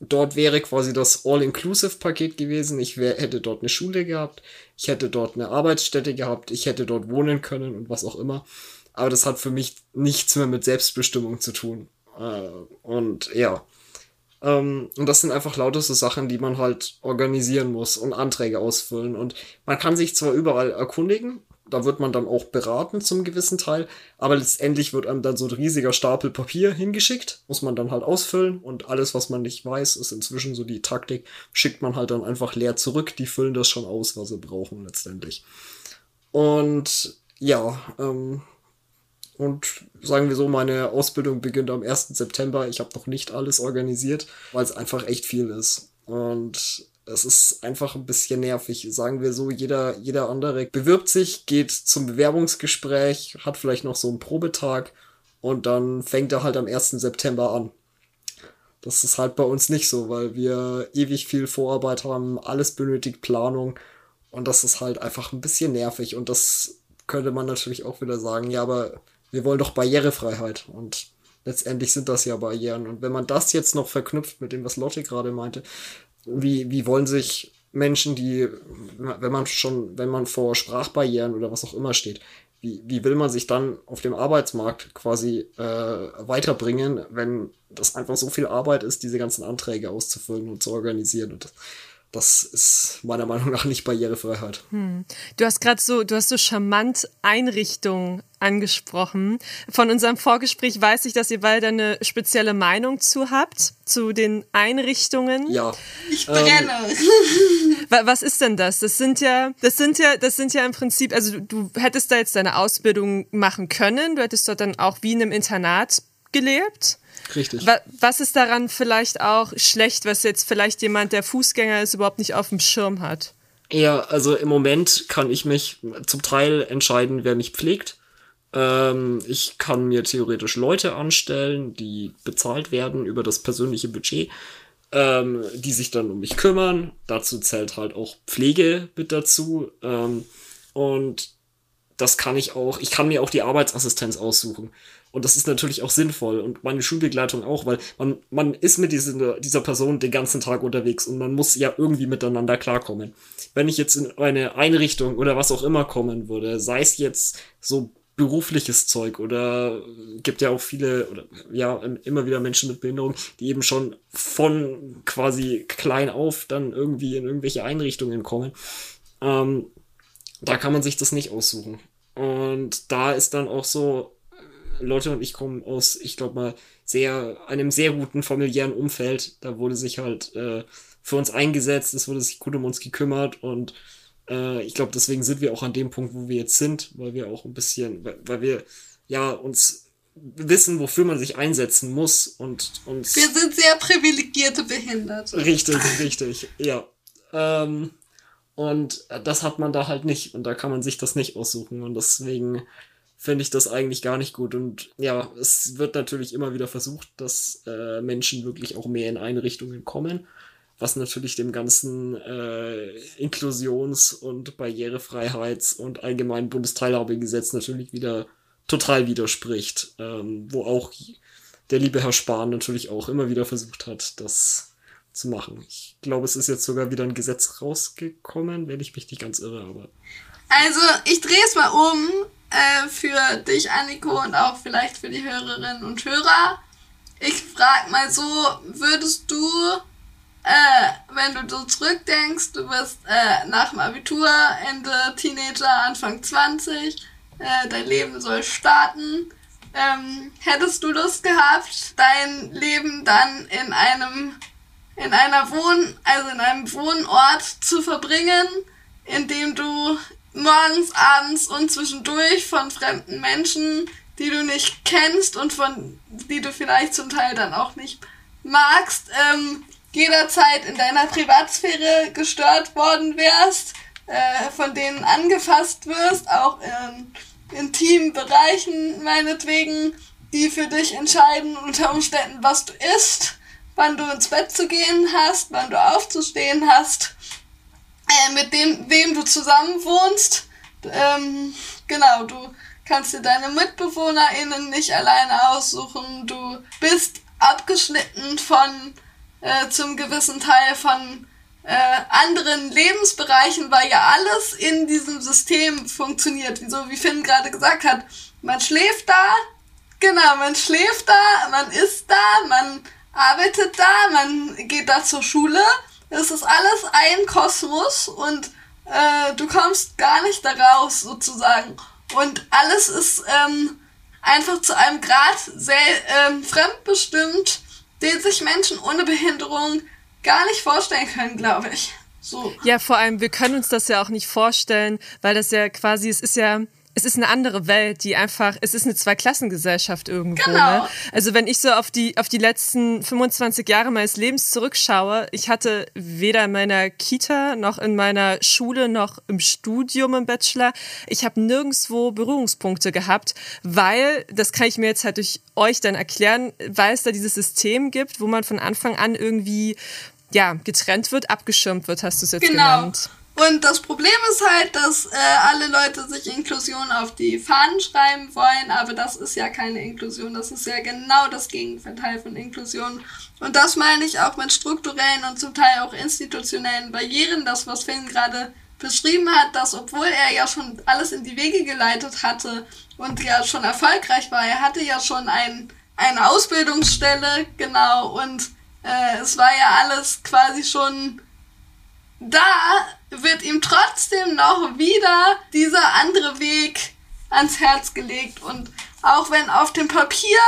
Dort wäre quasi das All-Inclusive-Paket gewesen. Ich wär, hätte dort eine Schule gehabt, ich hätte dort eine Arbeitsstätte gehabt, ich hätte dort wohnen können und was auch immer. Aber das hat für mich nichts mehr mit Selbstbestimmung zu tun. Äh, und ja, ähm, und das sind einfach lauter so Sachen, die man halt organisieren muss und Anträge ausfüllen. Und man kann sich zwar überall erkundigen, da wird man dann auch beraten zum gewissen Teil, aber letztendlich wird einem dann so ein riesiger Stapel Papier hingeschickt, muss man dann halt ausfüllen und alles, was man nicht weiß, ist inzwischen so die Taktik, schickt man halt dann einfach leer zurück, die füllen das schon aus, was sie brauchen letztendlich. Und ja, ähm, und sagen wir so, meine Ausbildung beginnt am 1. September. Ich habe noch nicht alles organisiert, weil es einfach echt viel ist. Und es ist einfach ein bisschen nervig. Sagen wir so, jeder, jeder andere bewirbt sich, geht zum Bewerbungsgespräch, hat vielleicht noch so einen Probetag und dann fängt er halt am 1. September an. Das ist halt bei uns nicht so, weil wir ewig viel Vorarbeit haben, alles benötigt Planung und das ist halt einfach ein bisschen nervig und das könnte man natürlich auch wieder sagen, ja, aber wir wollen doch Barrierefreiheit und letztendlich sind das ja Barrieren und wenn man das jetzt noch verknüpft mit dem, was Lotte gerade meinte, wie, wie wollen sich Menschen, die, wenn man schon, wenn man vor Sprachbarrieren oder was auch immer steht, wie, wie will man sich dann auf dem Arbeitsmarkt quasi äh, weiterbringen, wenn das einfach so viel Arbeit ist, diese ganzen Anträge auszufüllen und zu organisieren. Und das ist meiner Meinung nach nicht Barrierefreiheit. Hm. Du hast gerade so, du hast so charmant Einrichtungen angesprochen. Von unserem Vorgespräch weiß ich, dass ihr beide eine spezielle Meinung zu habt, zu den Einrichtungen. Ja. Ich brenne. Ähm, was ist denn das? Das sind ja, das sind ja, das sind ja im Prinzip, also du, du hättest da jetzt deine Ausbildung machen können, du hättest dort dann auch wie in einem Internat gelebt. Richtig. Was ist daran vielleicht auch schlecht, was jetzt vielleicht jemand, der Fußgänger ist, überhaupt nicht auf dem Schirm hat? Ja, also im Moment kann ich mich zum Teil entscheiden, wer mich pflegt. Ähm, ich kann mir theoretisch Leute anstellen, die bezahlt werden über das persönliche Budget, ähm, die sich dann um mich kümmern. Dazu zählt halt auch Pflege mit dazu. Ähm, und das kann ich auch, ich kann mir auch die Arbeitsassistenz aussuchen. Und das ist natürlich auch sinnvoll und meine Schulbegleitung auch, weil man, man ist mit dieser, dieser Person den ganzen Tag unterwegs und man muss ja irgendwie miteinander klarkommen. Wenn ich jetzt in eine Einrichtung oder was auch immer kommen würde, sei es jetzt so berufliches Zeug oder gibt ja auch viele oder ja immer wieder Menschen mit Behinderung, die eben schon von quasi klein auf dann irgendwie in irgendwelche Einrichtungen kommen. Ähm, da kann man sich das nicht aussuchen. Und da ist dann auch so, Lotte und ich kommen aus, ich glaube mal, sehr, einem sehr guten familiären Umfeld. Da wurde sich halt äh, für uns eingesetzt, es wurde sich gut um uns gekümmert und äh, ich glaube, deswegen sind wir auch an dem Punkt, wo wir jetzt sind, weil wir auch ein bisschen, weil, weil wir ja uns wissen, wofür man sich einsetzen muss und uns. Wir sind sehr privilegierte Behinderte. Richtig, richtig, ja. Ähm, und das hat man da halt nicht und da kann man sich das nicht aussuchen und deswegen finde ich das eigentlich gar nicht gut. Und ja, es wird natürlich immer wieder versucht, dass äh, Menschen wirklich auch mehr in Einrichtungen kommen, was natürlich dem ganzen äh, Inklusions- und Barrierefreiheits- und allgemeinen Bundesteilhabegesetz natürlich wieder total widerspricht, ähm, wo auch der liebe Herr Spahn natürlich auch immer wieder versucht hat, das zu machen. Ich glaube, es ist jetzt sogar wieder ein Gesetz rausgekommen, wenn ich mich nicht ganz irre, aber. Also, ich drehe es mal um äh, für dich, Anniko, und auch vielleicht für die Hörerinnen und Hörer. Ich frage mal so, würdest du, äh, wenn du so zurückdenkst, du bist äh, nach dem Abitur, Ende Teenager, Anfang 20, äh, dein Leben soll starten, ähm, hättest du Lust gehabt, dein Leben dann in einem in einer Wohn also in einem Wohnort zu verbringen, in dem du morgens, abends und zwischendurch von fremden Menschen, die du nicht kennst und von die du vielleicht zum Teil dann auch nicht magst, ähm, jederzeit in deiner Privatsphäre gestört worden wärst, äh, von denen angefasst wirst, auch in intimen Bereichen meinetwegen, die für dich entscheiden unter Umständen, was du isst, wann du ins Bett zu gehen hast, wann du aufzustehen hast äh, mit dem, wem du zusammen wohnst. Ähm, genau, du kannst dir deine MitbewohnerInnen nicht alleine aussuchen. Du bist abgeschnitten von äh, zum gewissen Teil von äh, anderen Lebensbereichen, weil ja alles in diesem System funktioniert. Wieso, wie Finn gerade gesagt hat, man schläft da, genau, man schläft da, man isst da, man arbeitet da, man geht da zur Schule es ist alles ein Kosmos und äh, du kommst gar nicht da raus, sozusagen. Und alles ist ähm, einfach zu einem Grad sehr ähm, fremdbestimmt, den sich Menschen ohne Behinderung gar nicht vorstellen können, glaube ich. So. Ja, vor allem, wir können uns das ja auch nicht vorstellen, weil das ja quasi, es ist ja es ist eine andere Welt, die einfach, es ist eine Zweiklassengesellschaft irgendwo. Genau. Ne? Also wenn ich so auf die, auf die letzten 25 Jahre meines Lebens zurückschaue, ich hatte weder in meiner Kita noch in meiner Schule noch im Studium im Bachelor, ich habe nirgendwo Berührungspunkte gehabt, weil, das kann ich mir jetzt halt durch euch dann erklären, weil es da dieses System gibt, wo man von Anfang an irgendwie ja, getrennt wird, abgeschirmt wird, hast du es jetzt genau. genannt. Und das Problem ist halt, dass äh, alle Leute sich Inklusion auf die Fahnen schreiben wollen, aber das ist ja keine Inklusion, das ist ja genau das Gegenteil von Inklusion. Und das meine ich auch mit strukturellen und zum Teil auch institutionellen Barrieren, das, was Finn gerade beschrieben hat, dass obwohl er ja schon alles in die Wege geleitet hatte und ja schon erfolgreich war, er hatte ja schon ein, eine Ausbildungsstelle, genau, und äh, es war ja alles quasi schon da, wird ihm trotzdem noch wieder dieser andere Weg ans Herz gelegt. Und auch wenn auf dem Papier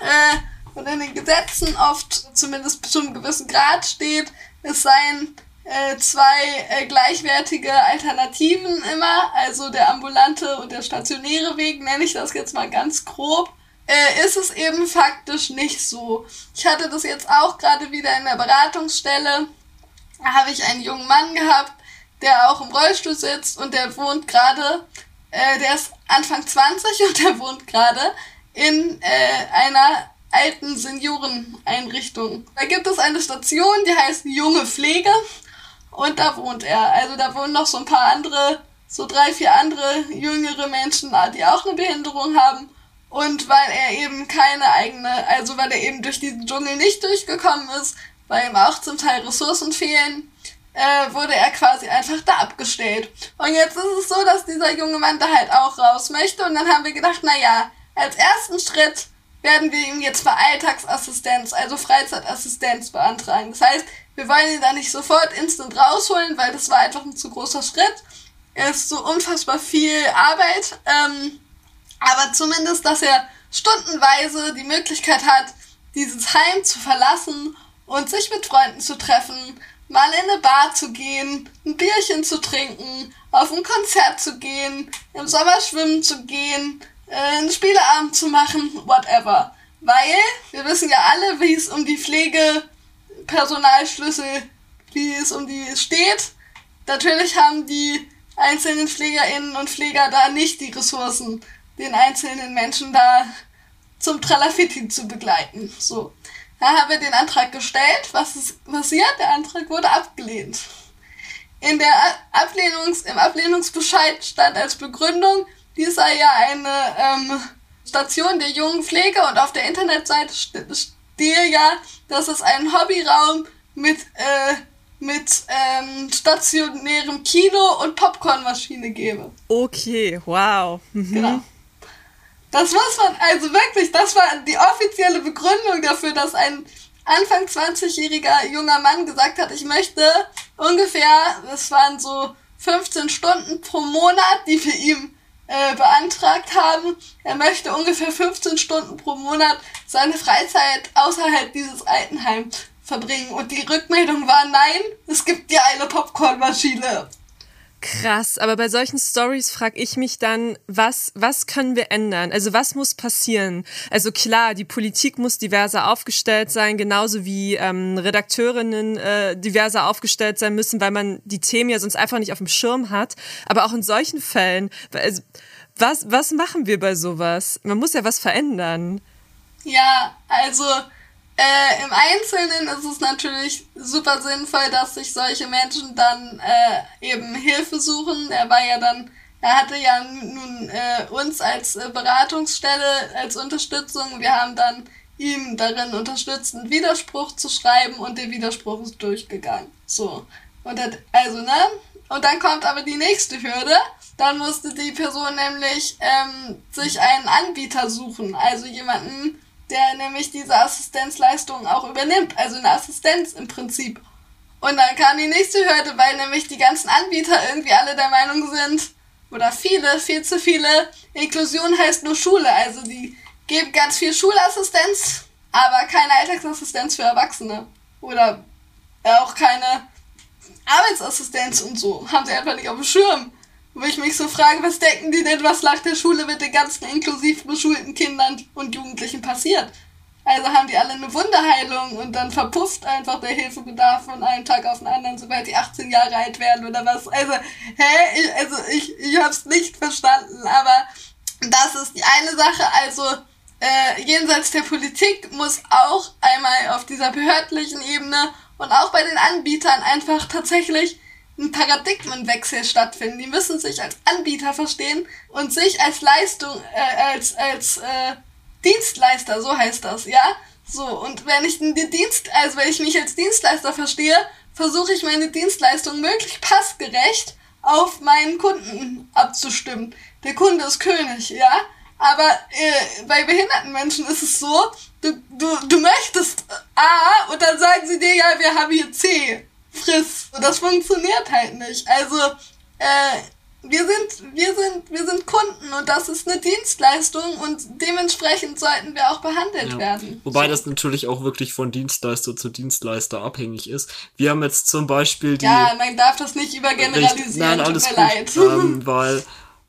äh, und in den Gesetzen oft zumindest zu einem gewissen Grad steht, es seien äh, zwei äh, gleichwertige Alternativen immer, also der ambulante und der stationäre Weg, nenne ich das jetzt mal ganz grob, äh, ist es eben faktisch nicht so. Ich hatte das jetzt auch gerade wieder in der Beratungsstelle. Habe ich einen jungen Mann gehabt, der auch im Rollstuhl sitzt und der wohnt gerade, äh, der ist Anfang 20 und der wohnt gerade in äh, einer alten Senioreneinrichtung. Da gibt es eine Station, die heißt Junge Pflege und da wohnt er. Also da wohnen noch so ein paar andere, so drei, vier andere jüngere Menschen, die auch eine Behinderung haben. Und weil er eben keine eigene, also weil er eben durch diesen Dschungel nicht durchgekommen ist, weil ihm auch zum Teil Ressourcen fehlen, äh, wurde er quasi einfach da abgestellt. Und jetzt ist es so, dass dieser junge Mann da halt auch raus möchte. Und dann haben wir gedacht, na ja, als ersten Schritt werden wir ihm jetzt für Alltagsassistenz, also Freizeitassistenz beantragen. Das heißt, wir wollen ihn da nicht sofort instant rausholen, weil das war einfach ein zu großer Schritt. Er ist so unfassbar viel Arbeit. Ähm, aber zumindest, dass er stundenweise die Möglichkeit hat, dieses Heim zu verlassen und sich mit Freunden zu treffen, mal in eine Bar zu gehen, ein Bierchen zu trinken, auf ein Konzert zu gehen, im Sommer schwimmen zu gehen, äh, einen Spieleabend zu machen, whatever. Weil wir wissen ja alle, wie es um die Pflegepersonalschlüssel, wie es um die steht. Natürlich haben die einzelnen Pflegerinnen und Pfleger da nicht die Ressourcen den einzelnen Menschen da zum Tralafitti zu begleiten. So. Da haben wir den Antrag gestellt. Was ist passiert? Der Antrag wurde abgelehnt. In der Ablehnungs-, Im Ablehnungsbescheid stand als Begründung, dies sei ja eine ähm, Station der jungen Pflege und auf der Internetseite stehe ja, dass es einen Hobbyraum mit, äh, mit ähm, stationärem Kino und Popcornmaschine gäbe. Okay, wow. Mhm. Genau. Das muss man, also wirklich, das war die offizielle Begründung dafür, dass ein Anfang 20-jähriger junger Mann gesagt hat, ich möchte ungefähr, das waren so 15 Stunden pro Monat, die wir ihm äh, beantragt haben. Er möchte ungefähr 15 Stunden pro Monat seine Freizeit außerhalb dieses Altenheims verbringen. Und die Rückmeldung war, nein, es gibt ja eine Popcornmaschine. Krass, aber bei solchen Stories frage ich mich dann, was, was können wir ändern? Also was muss passieren? Also klar, die Politik muss diverser aufgestellt sein, genauso wie ähm, Redakteurinnen äh, diverser aufgestellt sein müssen, weil man die Themen ja sonst einfach nicht auf dem Schirm hat. Aber auch in solchen Fällen, also, was, was machen wir bei sowas? Man muss ja was verändern. Ja, also äh, Im Einzelnen ist es natürlich super sinnvoll, dass sich solche Menschen dann äh, eben Hilfe suchen. Er war ja dann, er hatte ja nun äh, uns als äh, Beratungsstelle als Unterstützung. Wir haben dann ihm darin unterstützt, einen Widerspruch zu schreiben und der Widerspruch ist durchgegangen. So. Und das, also, ne? Und dann kommt aber die nächste Hürde. Dann musste die Person nämlich ähm, sich einen Anbieter suchen, also jemanden, der nämlich diese Assistenzleistung auch übernimmt, also eine Assistenz im Prinzip. Und dann kam die nächste Hürde, weil nämlich die ganzen Anbieter irgendwie alle der Meinung sind, oder viele, viel zu viele, Inklusion heißt nur Schule, also die geben ganz viel Schulassistenz, aber keine Alltagsassistenz für Erwachsene. Oder auch keine Arbeitsassistenz und so. Haben sie einfach nicht auf dem Schirm. Wo ich mich so frage, was denken die denn, was nach der Schule mit den ganzen inklusiv beschulten Kindern und Jugendlichen passiert? Also haben die alle eine Wunderheilung und dann verpufft einfach der Hilfebedarf von einem Tag auf den anderen, sobald die 18 Jahre alt werden oder was. Also, hä? Ich, also ich, ich hab's nicht verstanden, aber das ist die eine Sache. Also, äh, jenseits der Politik muss auch einmal auf dieser behördlichen Ebene und auch bei den Anbietern einfach tatsächlich ein Paradigmenwechsel stattfinden. Die müssen sich als Anbieter verstehen und sich als Leistung, äh, als, als äh, Dienstleister, so heißt das, ja? So, und wenn ich den Dienst, also wenn ich mich als Dienstleister verstehe, versuche ich meine Dienstleistung möglichst passgerecht auf meinen Kunden abzustimmen. Der Kunde ist König, ja? Aber äh, bei behinderten Menschen ist es so, du, du, du möchtest A und dann sagen sie dir, ja, wir haben hier C. Friss. Und das funktioniert halt nicht. Also, äh, wir sind, wir sind, wir sind Kunden und das ist eine Dienstleistung und dementsprechend sollten wir auch behandelt ja. werden. Wobei das natürlich auch wirklich von Dienstleister zu Dienstleister abhängig ist. Wir haben jetzt zum Beispiel die. Ja, man darf das nicht übergeneralisieren. Nein, alles tut mir gut, leid. Ähm, weil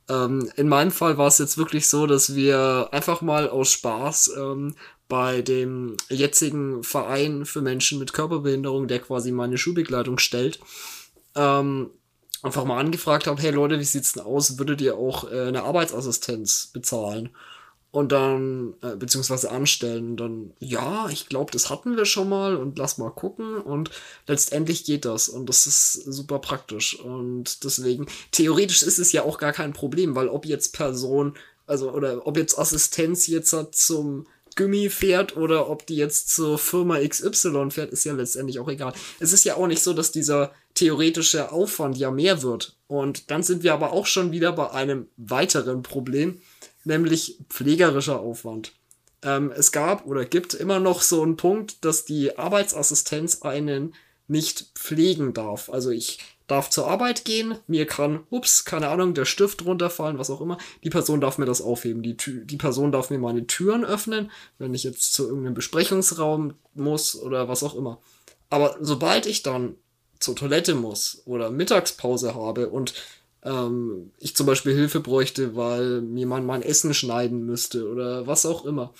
ähm, in meinem Fall war es jetzt wirklich so, dass wir einfach mal aus Spaß ähm, bei dem jetzigen Verein für Menschen mit Körperbehinderung, der quasi meine Schulbegleitung stellt, ähm, einfach mal angefragt habe, hey Leute, wie sieht's denn aus? Würdet ihr auch äh, eine Arbeitsassistenz bezahlen? Und dann, äh, beziehungsweise anstellen. Und dann, ja, ich glaube, das hatten wir schon mal und lass mal gucken. Und letztendlich geht das. Und das ist super praktisch. Und deswegen, theoretisch ist es ja auch gar kein Problem, weil ob jetzt Person, also, oder ob jetzt Assistenz jetzt zum Gummi fährt oder ob die jetzt zur Firma XY fährt, ist ja letztendlich auch egal. Es ist ja auch nicht so, dass dieser theoretische Aufwand ja mehr wird. Und dann sind wir aber auch schon wieder bei einem weiteren Problem, nämlich pflegerischer Aufwand. Ähm, es gab oder gibt immer noch so einen Punkt, dass die Arbeitsassistenz einen nicht pflegen darf. Also ich darf zur Arbeit gehen, mir kann, ups, keine Ahnung, der Stift runterfallen, was auch immer. Die Person darf mir das aufheben. Die, die Person darf mir meine Türen öffnen, wenn ich jetzt zu irgendeinem Besprechungsraum muss oder was auch immer. Aber sobald ich dann zur Toilette muss oder Mittagspause habe und ähm, ich zum Beispiel Hilfe bräuchte, weil mir man mein Essen schneiden müsste oder was auch immer,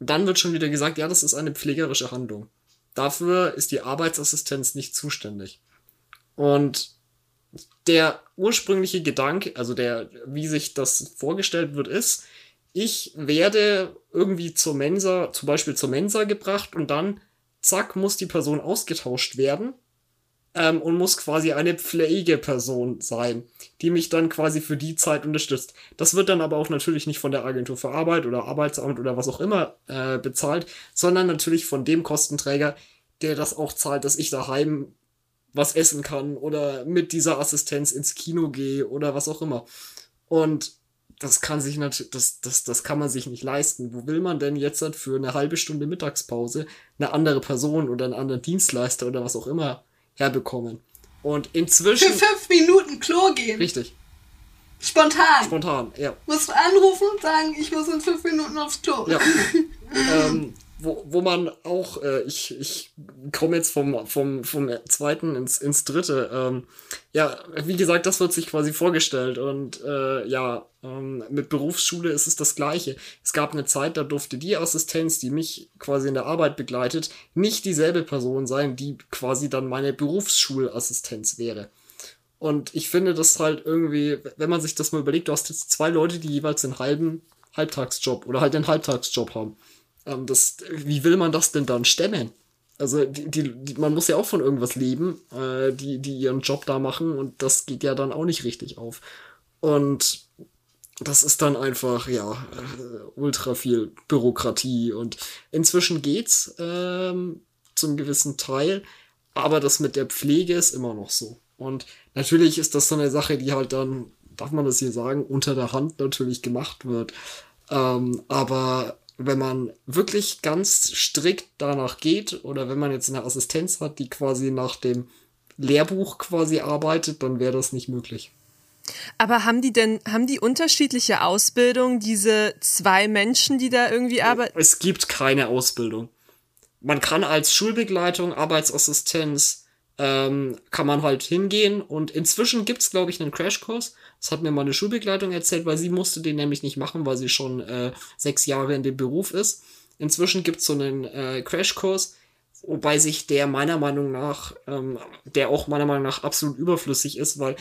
dann wird schon wieder gesagt, ja, das ist eine pflegerische Handlung. Dafür ist die Arbeitsassistenz nicht zuständig. Und der ursprüngliche Gedanke, also der, wie sich das vorgestellt wird, ist, ich werde irgendwie zur Mensa, zum Beispiel zur Mensa gebracht und dann, zack, muss die Person ausgetauscht werden ähm, und muss quasi eine Pflegeperson sein, die mich dann quasi für die Zeit unterstützt. Das wird dann aber auch natürlich nicht von der Agentur für Arbeit oder Arbeitsamt oder was auch immer äh, bezahlt, sondern natürlich von dem Kostenträger, der das auch zahlt, dass ich daheim was essen kann oder mit dieser Assistenz ins Kino gehe oder was auch immer. Und das kann sich natürlich, das, das, das kann man sich nicht leisten. Wo will man denn jetzt halt für eine halbe Stunde Mittagspause eine andere Person oder einen anderen Dienstleister oder was auch immer herbekommen? Und inzwischen. Für fünf Minuten Klo gehen. Richtig. Spontan. Spontan, ja. Musst du anrufen und sagen, ich muss in fünf Minuten aufs Klo. Ja. ähm, wo, wo man auch, äh, ich, ich komme jetzt vom, vom, vom zweiten ins, ins dritte. Ähm, ja, wie gesagt, das wird sich quasi vorgestellt. Und äh, ja, ähm, mit Berufsschule ist es das Gleiche. Es gab eine Zeit, da durfte die Assistenz, die mich quasi in der Arbeit begleitet, nicht dieselbe Person sein, die quasi dann meine Berufsschulassistenz wäre. Und ich finde das halt irgendwie, wenn man sich das mal überlegt, du hast jetzt zwei Leute, die jeweils einen halben Halbtagsjob oder halt einen Halbtagsjob haben. Ähm, das, wie will man das denn dann stemmen? Also die, die, man muss ja auch von irgendwas leben, äh, die, die ihren Job da machen und das geht ja dann auch nicht richtig auf. Und das ist dann einfach, ja, äh, ultra viel Bürokratie und inzwischen geht's ähm, zum gewissen Teil, aber das mit der Pflege ist immer noch so. Und natürlich ist das so eine Sache, die halt dann, darf man das hier sagen, unter der Hand natürlich gemacht wird. Ähm, aber wenn man wirklich ganz strikt danach geht oder wenn man jetzt eine Assistenz hat, die quasi nach dem Lehrbuch quasi arbeitet, dann wäre das nicht möglich. Aber haben die denn, haben die unterschiedliche Ausbildung, diese zwei Menschen, die da irgendwie arbeiten? Es gibt keine Ausbildung. Man kann als Schulbegleitung, Arbeitsassistenz ähm, kann man halt hingehen. Und inzwischen gibt's glaube ich, einen Crashkurs. Das hat mir meine Schulbegleitung erzählt, weil sie musste den nämlich nicht machen, weil sie schon äh, sechs Jahre in dem Beruf ist. Inzwischen gibt's so einen äh, Crashkurs, wobei sich der meiner Meinung nach, ähm, der auch meiner Meinung nach absolut überflüssig ist, weil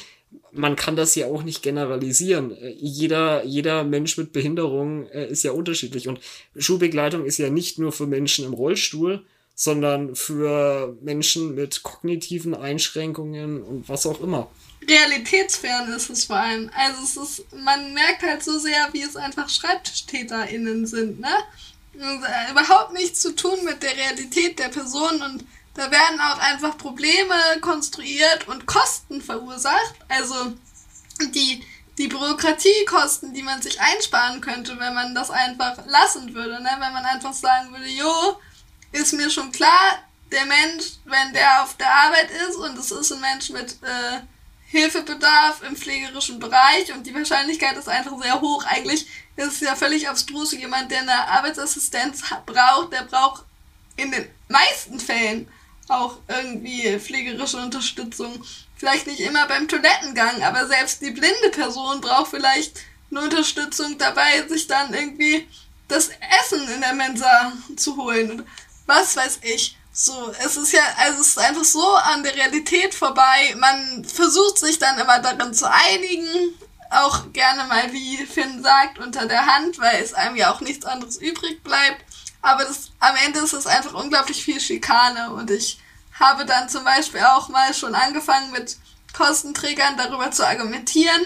man kann das ja auch nicht generalisieren. Äh, jeder, jeder Mensch mit Behinderung äh, ist ja unterschiedlich und Schulbegleitung ist ja nicht nur für Menschen im Rollstuhl, sondern für Menschen mit kognitiven Einschränkungen und was auch immer. Realitätsfern ist es vor allem. Also es ist, man merkt halt so sehr, wie es einfach SchreibtischtäterInnen sind, ne? Und, äh, überhaupt nichts zu tun mit der Realität der Person und da werden auch einfach Probleme konstruiert und Kosten verursacht. Also die, die Bürokratiekosten, die man sich einsparen könnte, wenn man das einfach lassen würde. Ne? Wenn man einfach sagen würde, jo, ist mir schon klar, der Mensch, wenn der auf der Arbeit ist und es ist ein Mensch mit äh, Hilfebedarf im pflegerischen Bereich und die Wahrscheinlichkeit ist einfach sehr hoch. Eigentlich ist es ja völlig abstrus, jemand, der eine Arbeitsassistenz braucht, der braucht in den meisten Fällen auch irgendwie pflegerische Unterstützung. Vielleicht nicht immer beim Toilettengang, aber selbst die blinde Person braucht vielleicht eine Unterstützung dabei, sich dann irgendwie das Essen in der Mensa zu holen was weiß ich. So, es ist ja, also es ist einfach so an der Realität vorbei. Man versucht sich dann immer darin zu einigen. Auch gerne mal, wie Finn sagt, unter der Hand, weil es einem ja auch nichts anderes übrig bleibt. Aber das, am Ende ist es einfach unglaublich viel Schikane und ich habe dann zum Beispiel auch mal schon angefangen mit Kostenträgern darüber zu argumentieren,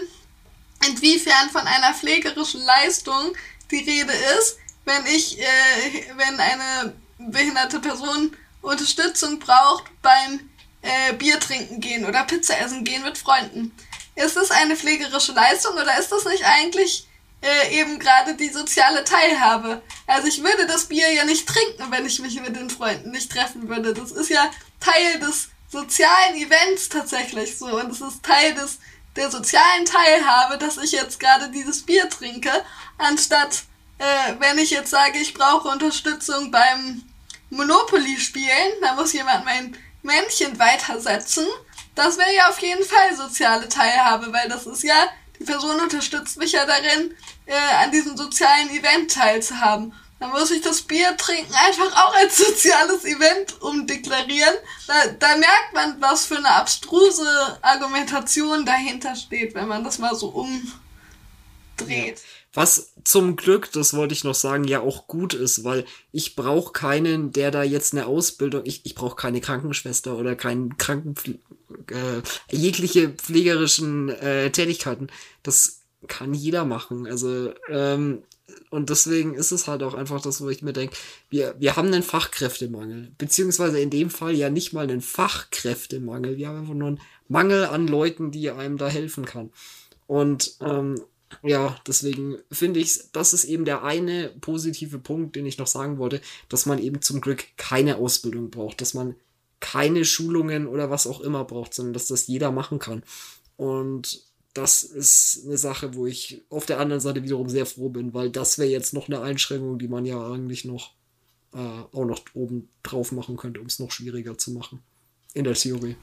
inwiefern von einer pflegerischen Leistung die Rede ist, wenn ich, äh, wenn eine behinderte Person Unterstützung braucht beim äh, Bier trinken gehen oder Pizza essen gehen mit Freunden. Ist das eine pflegerische Leistung oder ist das nicht eigentlich äh, eben gerade die soziale Teilhabe? Also ich würde das Bier ja nicht trinken, wenn ich mich mit den Freunden nicht treffen würde. Das ist ja Teil des sozialen Events tatsächlich so und es ist Teil des der sozialen Teilhabe, dass ich jetzt gerade dieses Bier trinke, anstatt äh, wenn ich jetzt sage, ich brauche Unterstützung beim Monopoly spielen, da muss jemand mein Männchen weitersetzen. Das wäre ja auf jeden Fall soziale Teilhabe, weil das ist ja, die Person unterstützt mich ja darin, äh, an diesem sozialen Event teilzuhaben. Dann muss ich das Bier trinken einfach auch als soziales Event umdeklarieren. Da, da merkt man, was für eine abstruse Argumentation dahinter steht, wenn man das mal so umdreht. Ja. Was zum Glück, das wollte ich noch sagen, ja auch gut ist, weil ich brauche keinen, der da jetzt eine Ausbildung, ich, ich brauche keine Krankenschwester oder keinen Krankenpfle äh, jegliche pflegerischen äh, Tätigkeiten. Das kann jeder machen. Also, ähm, und deswegen ist es halt auch einfach das, wo ich mir denke, wir, wir haben einen Fachkräftemangel. Beziehungsweise in dem Fall ja nicht mal einen Fachkräftemangel. Wir haben einfach nur einen Mangel an Leuten, die einem da helfen kann. Und ähm, ja, deswegen finde ich, das ist eben der eine positive Punkt, den ich noch sagen wollte, dass man eben zum Glück keine Ausbildung braucht, dass man keine Schulungen oder was auch immer braucht, sondern dass das jeder machen kann. Und das ist eine Sache, wo ich auf der anderen Seite wiederum sehr froh bin, weil das wäre jetzt noch eine Einschränkung, die man ja eigentlich noch äh, auch noch oben drauf machen könnte, um es noch schwieriger zu machen. In der Theorie.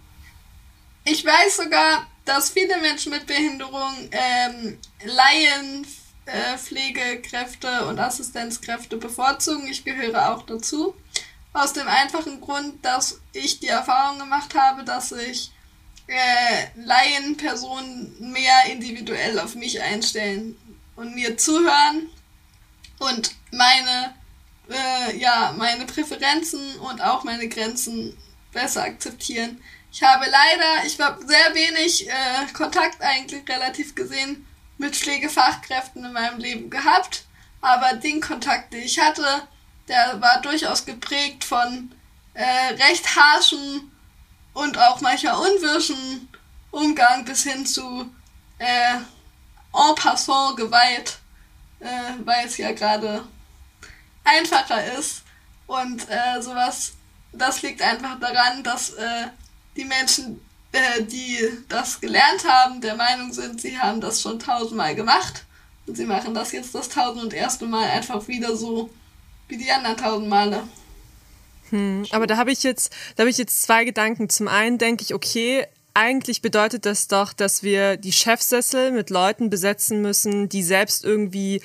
Ich weiß sogar, dass viele Menschen mit Behinderung ähm, Laien, äh, und Assistenzkräfte bevorzugen. Ich gehöre auch dazu. Aus dem einfachen Grund, dass ich die Erfahrung gemacht habe, dass ich äh, Laienpersonen mehr individuell auf mich einstellen und mir zuhören und meine, äh, ja, meine Präferenzen und auch meine Grenzen besser akzeptieren. Ich habe leider, ich habe sehr wenig äh, Kontakt eigentlich relativ gesehen mit Pflegefachkräften in meinem Leben gehabt, aber den Kontakt, den ich hatte, der war durchaus geprägt von äh, recht harschen und auch manchmal unwirschen Umgang bis hin zu äh, en passant Gewalt, äh, weil es ja gerade einfacher ist. Und äh, sowas, das liegt einfach daran, dass äh, die Menschen, äh, die das gelernt haben, der Meinung sind, sie haben das schon tausendmal gemacht und sie machen das jetzt das tausend und erste Mal einfach wieder so wie die anderen tausend Male. Hm, aber da habe ich jetzt, da habe ich jetzt zwei Gedanken. Zum einen denke ich, okay, eigentlich bedeutet das doch, dass wir die Chefsessel mit Leuten besetzen müssen, die selbst irgendwie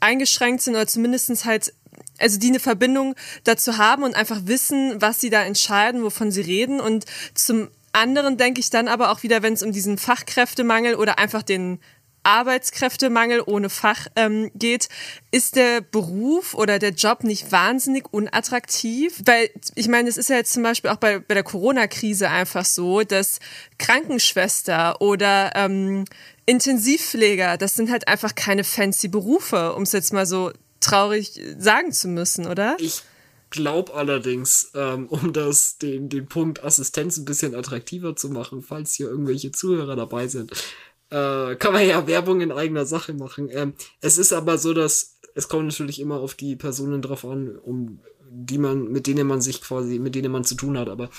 eingeschränkt sind oder zumindest halt, also die eine Verbindung dazu haben und einfach wissen, was sie da entscheiden, wovon sie reden. Und zum anderen denke ich dann aber auch wieder, wenn es um diesen Fachkräftemangel oder einfach den Arbeitskräftemangel ohne Fach ähm, geht, ist der Beruf oder der Job nicht wahnsinnig unattraktiv? Weil ich meine, es ist ja jetzt zum Beispiel auch bei, bei der Corona-Krise einfach so, dass Krankenschwester oder ähm, Intensivpfleger, das sind halt einfach keine fancy Berufe, um es jetzt mal so traurig sagen zu müssen, oder? Ich glaube allerdings, ähm, um das, den, den Punkt Assistenz ein bisschen attraktiver zu machen, falls hier irgendwelche Zuhörer dabei sind, äh, kann man ja Werbung in eigener Sache machen. Ähm, es ist aber so, dass es kommt natürlich immer auf die Personen drauf an, um die man, mit denen man sich quasi, mit denen man zu tun hat. Aber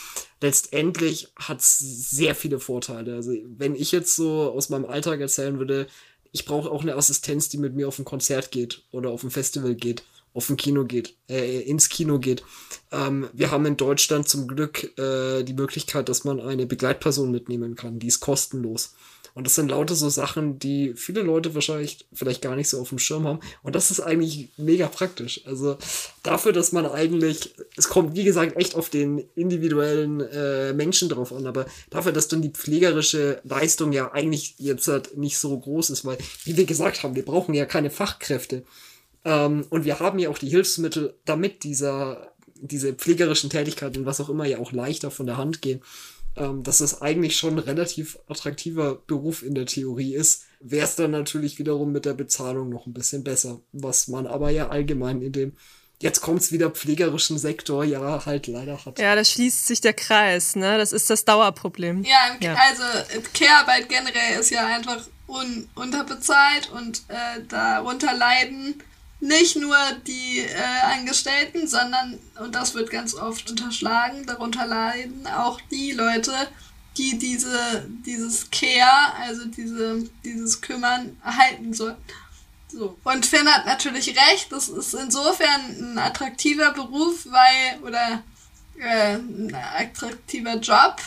letztendlich hat es sehr viele Vorteile. Also wenn ich jetzt so aus meinem Alltag erzählen würde, ich brauche auch eine Assistenz, die mit mir auf ein Konzert geht oder auf ein Festival geht, auf ein Kino geht, äh, ins Kino geht. Ähm, wir haben in Deutschland zum Glück äh, die Möglichkeit, dass man eine Begleitperson mitnehmen kann. Die ist kostenlos. Und das sind lauter so Sachen, die viele Leute wahrscheinlich vielleicht gar nicht so auf dem Schirm haben. Und das ist eigentlich mega praktisch. Also dafür, dass man eigentlich, es kommt wie gesagt echt auf den individuellen äh, Menschen drauf an, aber dafür, dass dann die pflegerische Leistung ja eigentlich jetzt halt nicht so groß ist, weil, wie wir gesagt haben, wir brauchen ja keine Fachkräfte. Ähm, und wir haben ja auch die Hilfsmittel, damit dieser, diese pflegerischen Tätigkeiten, was auch immer, ja auch leichter von der Hand gehen ähm, dass es eigentlich schon ein relativ attraktiver Beruf in der Theorie ist, wäre es dann natürlich wiederum mit der Bezahlung noch ein bisschen besser. Was man aber ja allgemein in dem jetzt kommt's wieder pflegerischen Sektor ja halt leider hat. Ja, da schließt sich der Kreis, ne? Das ist das Dauerproblem. Ja, ja. also Care-Arbeit generell ist ja einfach un unterbezahlt und äh, darunter leiden nicht nur die äh, Angestellten, sondern, und das wird ganz oft unterschlagen, darunter leiden auch die Leute, die diese, dieses Care, also diese, dieses Kümmern erhalten sollen. So. Und Finn hat natürlich recht, das ist insofern ein attraktiver Beruf, weil, oder äh, ein attraktiver Job,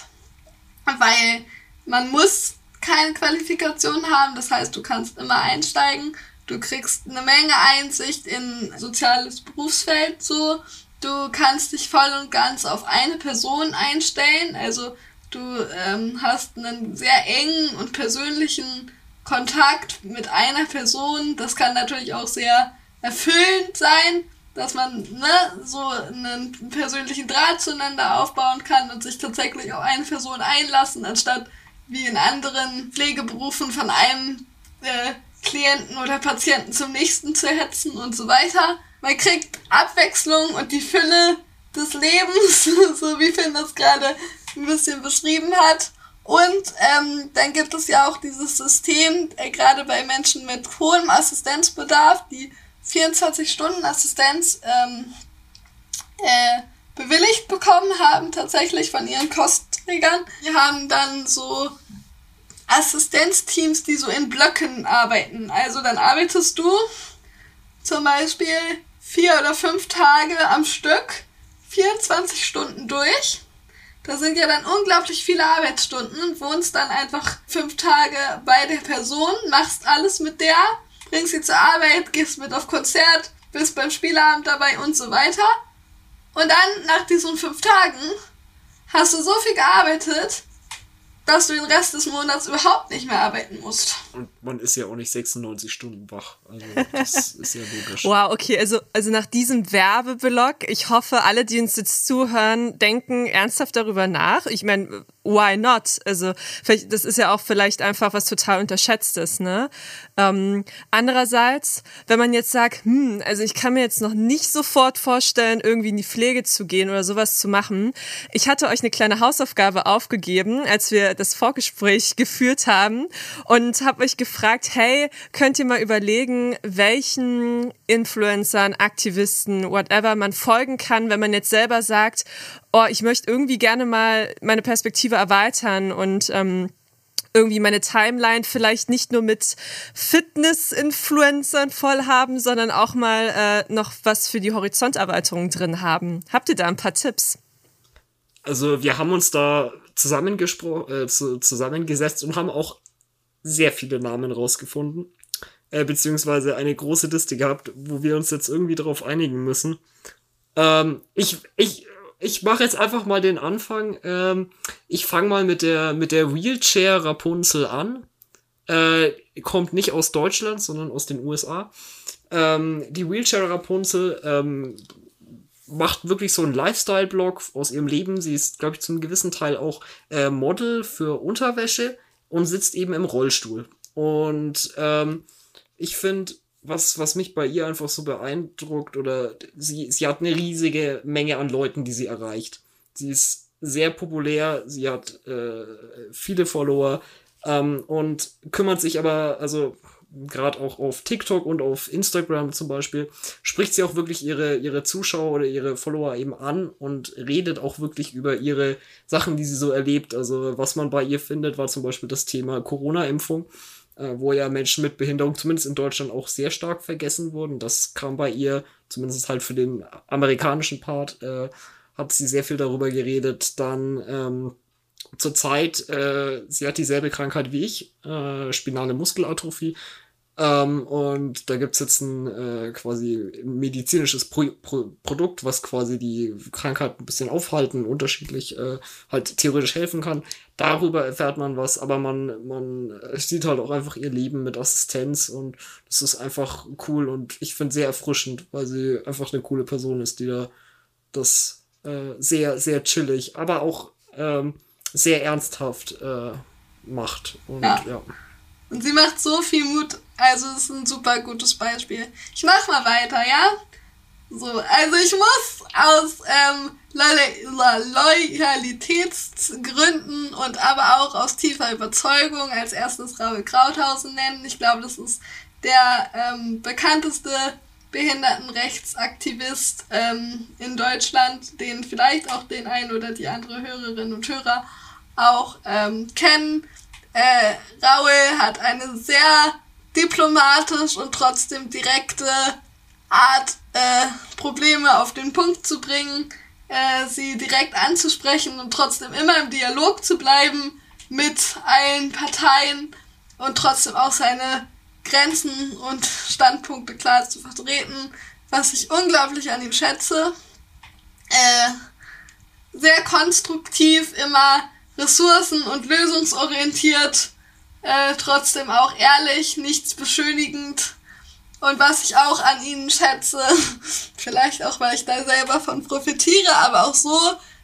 weil man muss keine Qualifikation haben, das heißt, du kannst immer einsteigen Du kriegst eine Menge Einsicht in soziales Berufsfeld so. Du kannst dich voll und ganz auf eine Person einstellen. Also du ähm, hast einen sehr engen und persönlichen Kontakt mit einer Person. Das kann natürlich auch sehr erfüllend sein, dass man ne, so einen persönlichen Draht zueinander aufbauen kann und sich tatsächlich auf eine Person einlassen, anstatt wie in anderen Pflegeberufen von einem äh, Klienten oder Patienten zum nächsten zu hetzen und so weiter. Man kriegt Abwechslung und die Fülle des Lebens, so wie Finn das gerade ein bisschen beschrieben hat. Und ähm, dann gibt es ja auch dieses System, äh, gerade bei Menschen mit hohem Assistenzbedarf, die 24-Stunden-Assistenz ähm, äh, bewilligt bekommen haben, tatsächlich von ihren Kostträgern. Die haben dann so Assistenzteams, die so in Blöcken arbeiten. Also dann arbeitest du zum Beispiel vier oder fünf Tage am Stück, 24 Stunden durch. Da sind ja dann unglaublich viele Arbeitsstunden, wohnst dann einfach fünf Tage bei der Person, machst alles mit der, bringst sie zur Arbeit, gehst mit auf Konzert, bist beim Spielabend dabei und so weiter. Und dann, nach diesen fünf Tagen, hast du so viel gearbeitet, dass du den Rest des Monats überhaupt nicht mehr arbeiten musst. Und man ist ja auch nicht 96 Stunden wach. Also das ist ja logisch. Wow, okay, also, also nach diesem Werbeblock, ich hoffe, alle, die uns jetzt zuhören, denken ernsthaft darüber nach. Ich meine, why not? Also vielleicht, das ist ja auch vielleicht einfach was total unterschätztes, ne? Ähm, andererseits, wenn man jetzt sagt, hm, also ich kann mir jetzt noch nicht sofort vorstellen, irgendwie in die Pflege zu gehen oder sowas zu machen. Ich hatte euch eine kleine Hausaufgabe aufgegeben, als wir das Vorgespräch geführt haben und habe euch gefragt, hey, könnt ihr mal überlegen, welchen Influencern, Aktivisten, whatever man folgen kann, wenn man jetzt selber sagt, oh, ich möchte irgendwie gerne mal meine Perspektive erweitern und ähm, irgendwie meine Timeline vielleicht nicht nur mit Fitness-Influencern voll haben, sondern auch mal äh, noch was für die Horizonterweiterung drin haben. Habt ihr da ein paar Tipps? Also wir haben uns da zusammengespro äh, zu, zusammengesetzt und haben auch sehr viele Namen rausgefunden. Äh, beziehungsweise eine große Liste gehabt, wo wir uns jetzt irgendwie darauf einigen müssen. Ähm, ich, ich, ich mache jetzt einfach mal den Anfang. Ähm, ich fange mal mit der, mit der Wheelchair Rapunzel an. Äh, kommt nicht aus Deutschland, sondern aus den USA. Ähm, die Wheelchair Rapunzel ähm, macht wirklich so einen Lifestyle-Blog aus ihrem Leben. Sie ist, glaube ich, zum gewissen Teil auch äh, Model für Unterwäsche und sitzt eben im Rollstuhl. Und ähm, ich finde, was, was mich bei ihr einfach so beeindruckt, oder sie, sie hat eine riesige Menge an Leuten, die sie erreicht. Sie ist sehr populär, sie hat äh, viele Follower ähm, und kümmert sich aber, also gerade auch auf TikTok und auf Instagram zum Beispiel, spricht sie auch wirklich ihre, ihre Zuschauer oder ihre Follower eben an und redet auch wirklich über ihre Sachen, die sie so erlebt. Also was man bei ihr findet, war zum Beispiel das Thema Corona-Impfung, äh, wo ja Menschen mit Behinderung zumindest in Deutschland auch sehr stark vergessen wurden. Das kam bei ihr, zumindest halt für den amerikanischen Part, äh, hat sie sehr viel darüber geredet. Dann ähm, zur Zeit, äh, sie hat dieselbe Krankheit wie ich, äh, spinale Muskelatrophie. Ähm, und da gibt's jetzt ein äh, quasi medizinisches Pro Pro Produkt, was quasi die Krankheit ein bisschen aufhalten, unterschiedlich äh, halt theoretisch helfen kann. Darüber erfährt man was, aber man, man sieht halt auch einfach ihr Leben mit Assistenz und das ist einfach cool und ich finde sehr erfrischend, weil sie einfach eine coole Person ist, die da das äh, sehr, sehr chillig, aber auch ähm, sehr ernsthaft äh, macht. Und ja. ja. Und sie macht so viel Mut. Also es ist ein super gutes Beispiel. Ich mach mal weiter, ja? So, also ich muss aus ähm, Loyalitätsgründen und aber auch aus tiefer Überzeugung als erstes Raul Krauthausen nennen. Ich glaube, das ist der ähm, bekannteste Behindertenrechtsaktivist ähm, in Deutschland, den vielleicht auch den ein oder die andere Hörerinnen und Hörer auch ähm, kennen. Äh, Raul hat eine sehr diplomatisch und trotzdem direkte Art, äh, Probleme auf den Punkt zu bringen, äh, sie direkt anzusprechen und trotzdem immer im Dialog zu bleiben mit allen Parteien und trotzdem auch seine Grenzen und Standpunkte klar zu vertreten, was ich unglaublich an ihm schätze. Äh, sehr konstruktiv, immer ressourcen- und lösungsorientiert, äh, trotzdem auch ehrlich, nichts beschönigend. Und was ich auch an ihnen schätze, vielleicht auch, weil ich da selber von profitiere, aber auch so,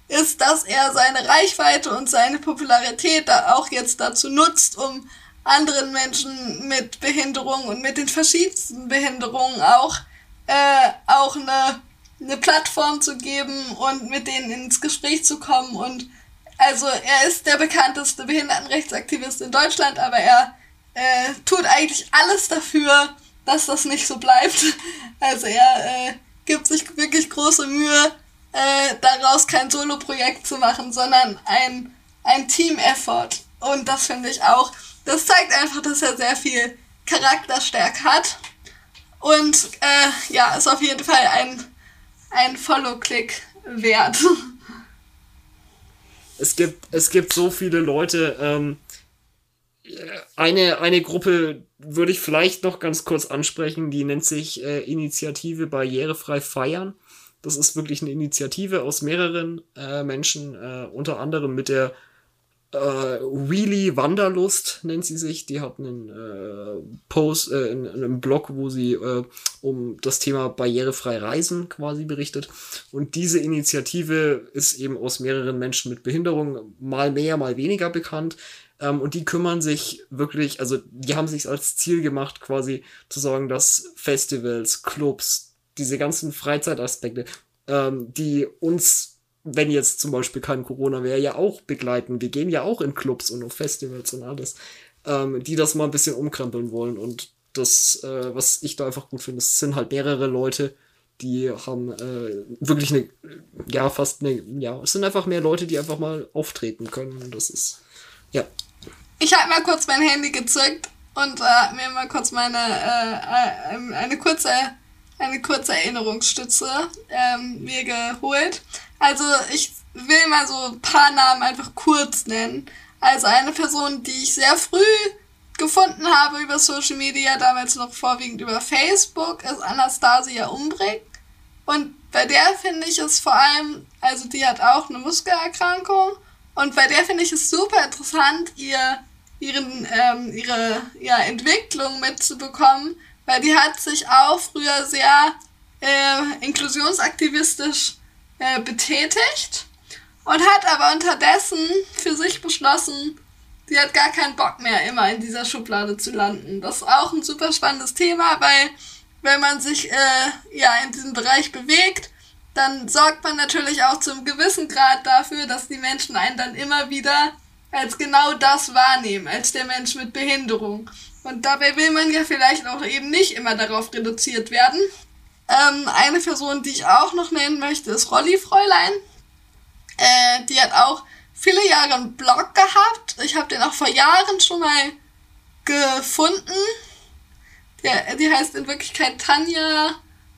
ist, dass er seine Reichweite und seine Popularität da auch jetzt dazu nutzt, um anderen Menschen mit Behinderung und mit den verschiedensten Behinderungen auch, äh, auch eine, eine Plattform zu geben und mit denen ins Gespräch zu kommen und also er ist der bekannteste Behindertenrechtsaktivist in Deutschland, aber er äh, tut eigentlich alles dafür, dass das nicht so bleibt. Also er äh, gibt sich wirklich große Mühe, äh, daraus kein Solo-Projekt zu machen, sondern ein, ein Team-Effort. Und das finde ich auch, das zeigt einfach, dass er sehr viel Charakterstärke hat. Und äh, ja, ist auf jeden Fall ein, ein Follow-Click wert. es gibt, es gibt so viele Leute. Ähm, eine, eine Gruppe würde ich vielleicht noch ganz kurz ansprechen, die nennt sich äh, Initiative Barrierefrei Feiern. Das ist wirklich eine Initiative aus mehreren äh, Menschen, äh, unter anderem mit der äh, Wheelie Wanderlust nennt sie sich. Die hat einen äh, Post, äh, in, in einem Blog, wo sie äh, um das Thema barrierefrei Reisen quasi berichtet. Und diese Initiative ist eben aus mehreren Menschen mit Behinderung mal mehr, mal weniger bekannt. Ähm, und die kümmern sich wirklich, also die haben sich als Ziel gemacht, quasi zu sagen, dass Festivals, Clubs, diese ganzen Freizeitaspekte, ähm, die uns wenn jetzt zum Beispiel kein Corona wäre, ja auch begleiten. Wir gehen ja auch in Clubs und auf Festivals und alles, ähm, die das mal ein bisschen umkrempeln wollen. Und das, äh, was ich da einfach gut finde, es sind halt mehrere Leute, die haben äh, wirklich eine, ja, fast eine, ja, es sind einfach mehr Leute, die einfach mal auftreten können. Und das ist, ja. ich habe mal kurz mein Handy gezückt und äh, mir mal kurz meine äh, eine kurze eine kurze Erinnerungsstütze ähm, mir geholt. Also ich will mal so ein paar Namen einfach kurz nennen. Also eine Person, die ich sehr früh gefunden habe über Social Media, damals noch vorwiegend über Facebook, ist Anastasia Umbrick. Und bei der finde ich es vor allem, also die hat auch eine Muskelerkrankung. Und bei der finde ich es super interessant, ihr, ihren, ähm, ihre ja, Entwicklung mitzubekommen, weil die hat sich auch früher sehr äh, inklusionsaktivistisch äh, betätigt und hat aber unterdessen für sich beschlossen, sie hat gar keinen Bock mehr, immer in dieser Schublade zu landen. Das ist auch ein super spannendes Thema, weil wenn man sich äh, ja in diesem Bereich bewegt, dann sorgt man natürlich auch zum gewissen Grad dafür, dass die Menschen einen dann immer wieder als genau das wahrnehmen, als der Mensch mit Behinderung. Und dabei will man ja vielleicht auch eben nicht immer darauf reduziert werden. Ähm, eine Person, die ich auch noch nennen möchte, ist Rolli Fräulein. Äh, die hat auch viele Jahre einen Blog gehabt. Ich habe den auch vor Jahren schon mal gefunden. Der, die heißt in Wirklichkeit Tanja.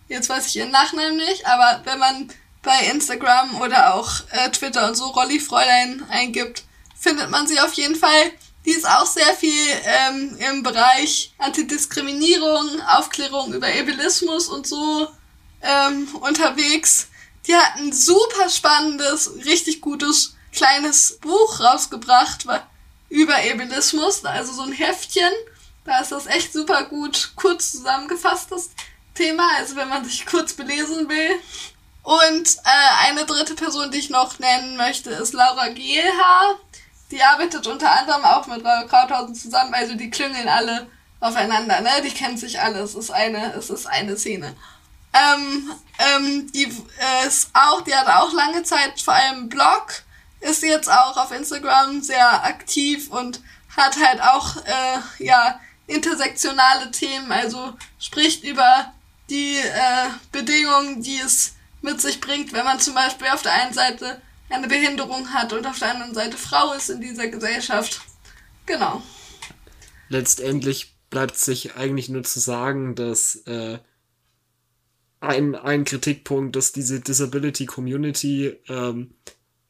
Jetzt weiß ich ihren Nachnamen nicht, aber wenn man bei Instagram oder auch äh, Twitter und so Rolli Fräulein eingibt, findet man sie auf jeden Fall. Die ist auch sehr viel ähm, im Bereich Antidiskriminierung, Aufklärung über Ableismus und so ähm, unterwegs. Die hat ein super spannendes, richtig gutes kleines Buch rausgebracht über Ableismus, also so ein Heftchen. Da ist das echt super gut kurz zusammengefasst, das Thema, also wenn man sich kurz belesen will. Und äh, eine dritte Person, die ich noch nennen möchte, ist Laura Gehlhaar. Die arbeitet unter anderem auch mit Laura Krauthausen zusammen, also die klüngeln alle aufeinander, ne? Die kennen sich alle, es ist eine, es ist eine Szene. Ähm, ähm, die äh, ist auch, die hat auch lange Zeit vor allem Blog, ist jetzt auch auf Instagram sehr aktiv und hat halt auch, äh, ja, intersektionale Themen, also spricht über die äh, Bedingungen, die es mit sich bringt, wenn man zum Beispiel auf der einen Seite eine Behinderung hat und auf der anderen Seite Frau ist in dieser Gesellschaft. Genau. Letztendlich bleibt sich eigentlich nur zu sagen, dass äh, ein, ein Kritikpunkt, dass diese Disability Community ähm,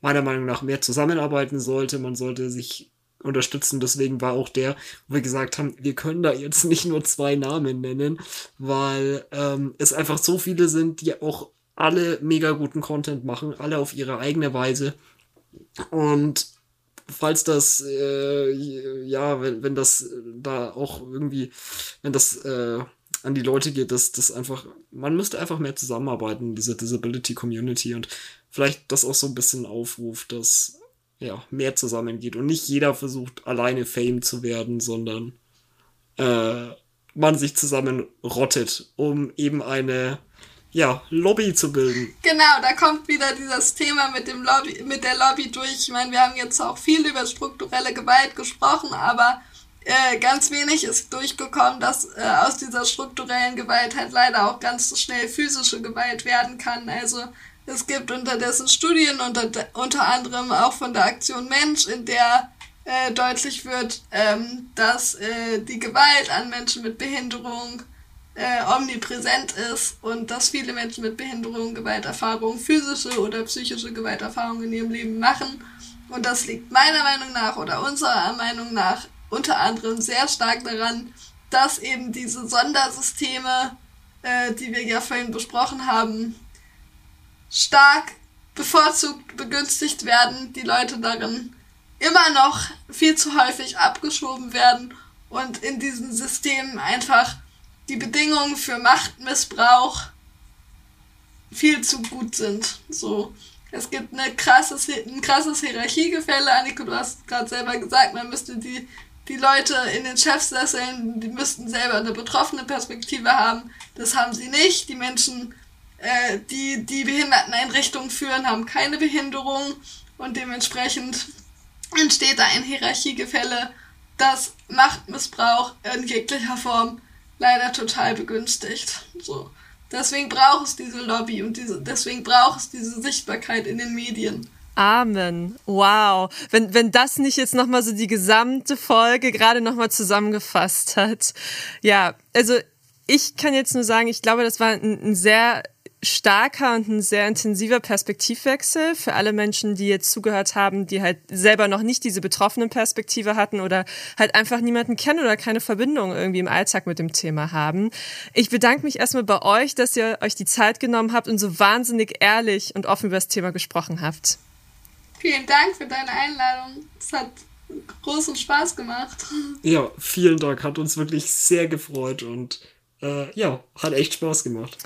meiner Meinung nach mehr zusammenarbeiten sollte. Man sollte sich unterstützen. Deswegen war auch der, wo wir gesagt haben, wir können da jetzt nicht nur zwei Namen nennen, weil ähm, es einfach so viele sind, die auch alle mega guten Content machen, alle auf ihre eigene Weise. Und falls das, äh, ja, wenn, wenn das da auch irgendwie, wenn das äh, an die Leute geht, dass das einfach, man müsste einfach mehr zusammenarbeiten in dieser Disability Community und vielleicht das auch so ein bisschen aufruft, dass ja mehr zusammengeht und nicht jeder versucht alleine Fame zu werden, sondern äh, man sich zusammen rottet, um eben eine ja, Lobby zu bilden. Genau, da kommt wieder dieses Thema mit dem Lobby, mit der Lobby durch. Ich meine, wir haben jetzt auch viel über strukturelle Gewalt gesprochen, aber äh, ganz wenig ist durchgekommen, dass äh, aus dieser strukturellen Gewalt halt leider auch ganz schnell physische Gewalt werden kann. Also es gibt unterdessen Studien, unter, unter anderem auch von der Aktion Mensch, in der äh, deutlich wird, ähm, dass äh, die Gewalt an Menschen mit Behinderung äh, omnipräsent ist und dass viele Menschen mit Behinderung Gewalterfahrungen, physische oder psychische Gewalterfahrungen in ihrem Leben machen. Und das liegt meiner Meinung nach oder unserer Meinung nach unter anderem sehr stark daran, dass eben diese Sondersysteme, äh, die wir ja vorhin besprochen haben, stark bevorzugt begünstigt werden, die Leute darin immer noch viel zu häufig abgeschoben werden und in diesen Systemen einfach die Bedingungen für Machtmissbrauch viel zu gut sind. So. Es gibt eine krasses, ein krasses Hierarchiegefälle. Annika, du hast gerade selber gesagt, man müsste die, die Leute in den Chefsesseln, die müssten selber eine betroffene Perspektive haben. Das haben sie nicht. Die Menschen, äh, die die Behinderteneinrichtungen führen, haben keine Behinderung und dementsprechend entsteht da ein Hierarchiegefälle, das Machtmissbrauch in jeglicher Form leider total begünstigt. So. Deswegen braucht es diese Lobby und diese, deswegen braucht es diese Sichtbarkeit in den Medien. Amen. Wow. Wenn, wenn das nicht jetzt nochmal so die gesamte Folge gerade nochmal zusammengefasst hat. Ja, also ich kann jetzt nur sagen, ich glaube, das war ein, ein sehr starker und ein sehr intensiver Perspektivwechsel für alle Menschen, die jetzt zugehört haben, die halt selber noch nicht diese betroffenen Perspektive hatten oder halt einfach niemanden kennen oder keine Verbindung irgendwie im Alltag mit dem Thema haben. Ich bedanke mich erstmal bei euch, dass ihr euch die Zeit genommen habt und so wahnsinnig ehrlich und offen über das Thema gesprochen habt. Vielen Dank für deine Einladung. Es hat großen Spaß gemacht. Ja, vielen Dank. Hat uns wirklich sehr gefreut und äh, ja, hat echt Spaß gemacht.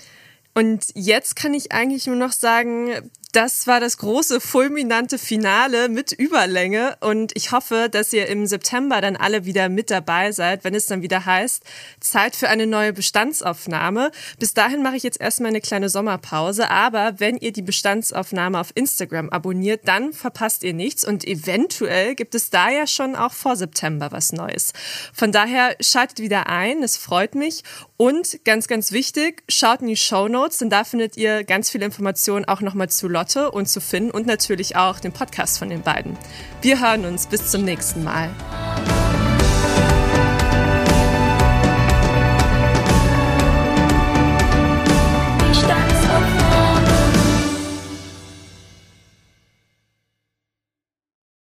Und jetzt kann ich eigentlich nur noch sagen, das war das große fulminante Finale mit Überlänge. Und ich hoffe, dass ihr im September dann alle wieder mit dabei seid, wenn es dann wieder heißt, Zeit für eine neue Bestandsaufnahme. Bis dahin mache ich jetzt erstmal eine kleine Sommerpause, aber wenn ihr die Bestandsaufnahme auf Instagram abonniert, dann verpasst ihr nichts. Und eventuell gibt es da ja schon auch vor September was Neues. Von daher schaltet wieder ein, es freut mich. Und ganz, ganz wichtig, schaut in die Show Notes, denn da findet ihr ganz viele Informationen auch nochmal zu Lotte Lotte und zu Finn und natürlich auch den Podcast von den beiden. Wir hören uns bis zum nächsten Mal.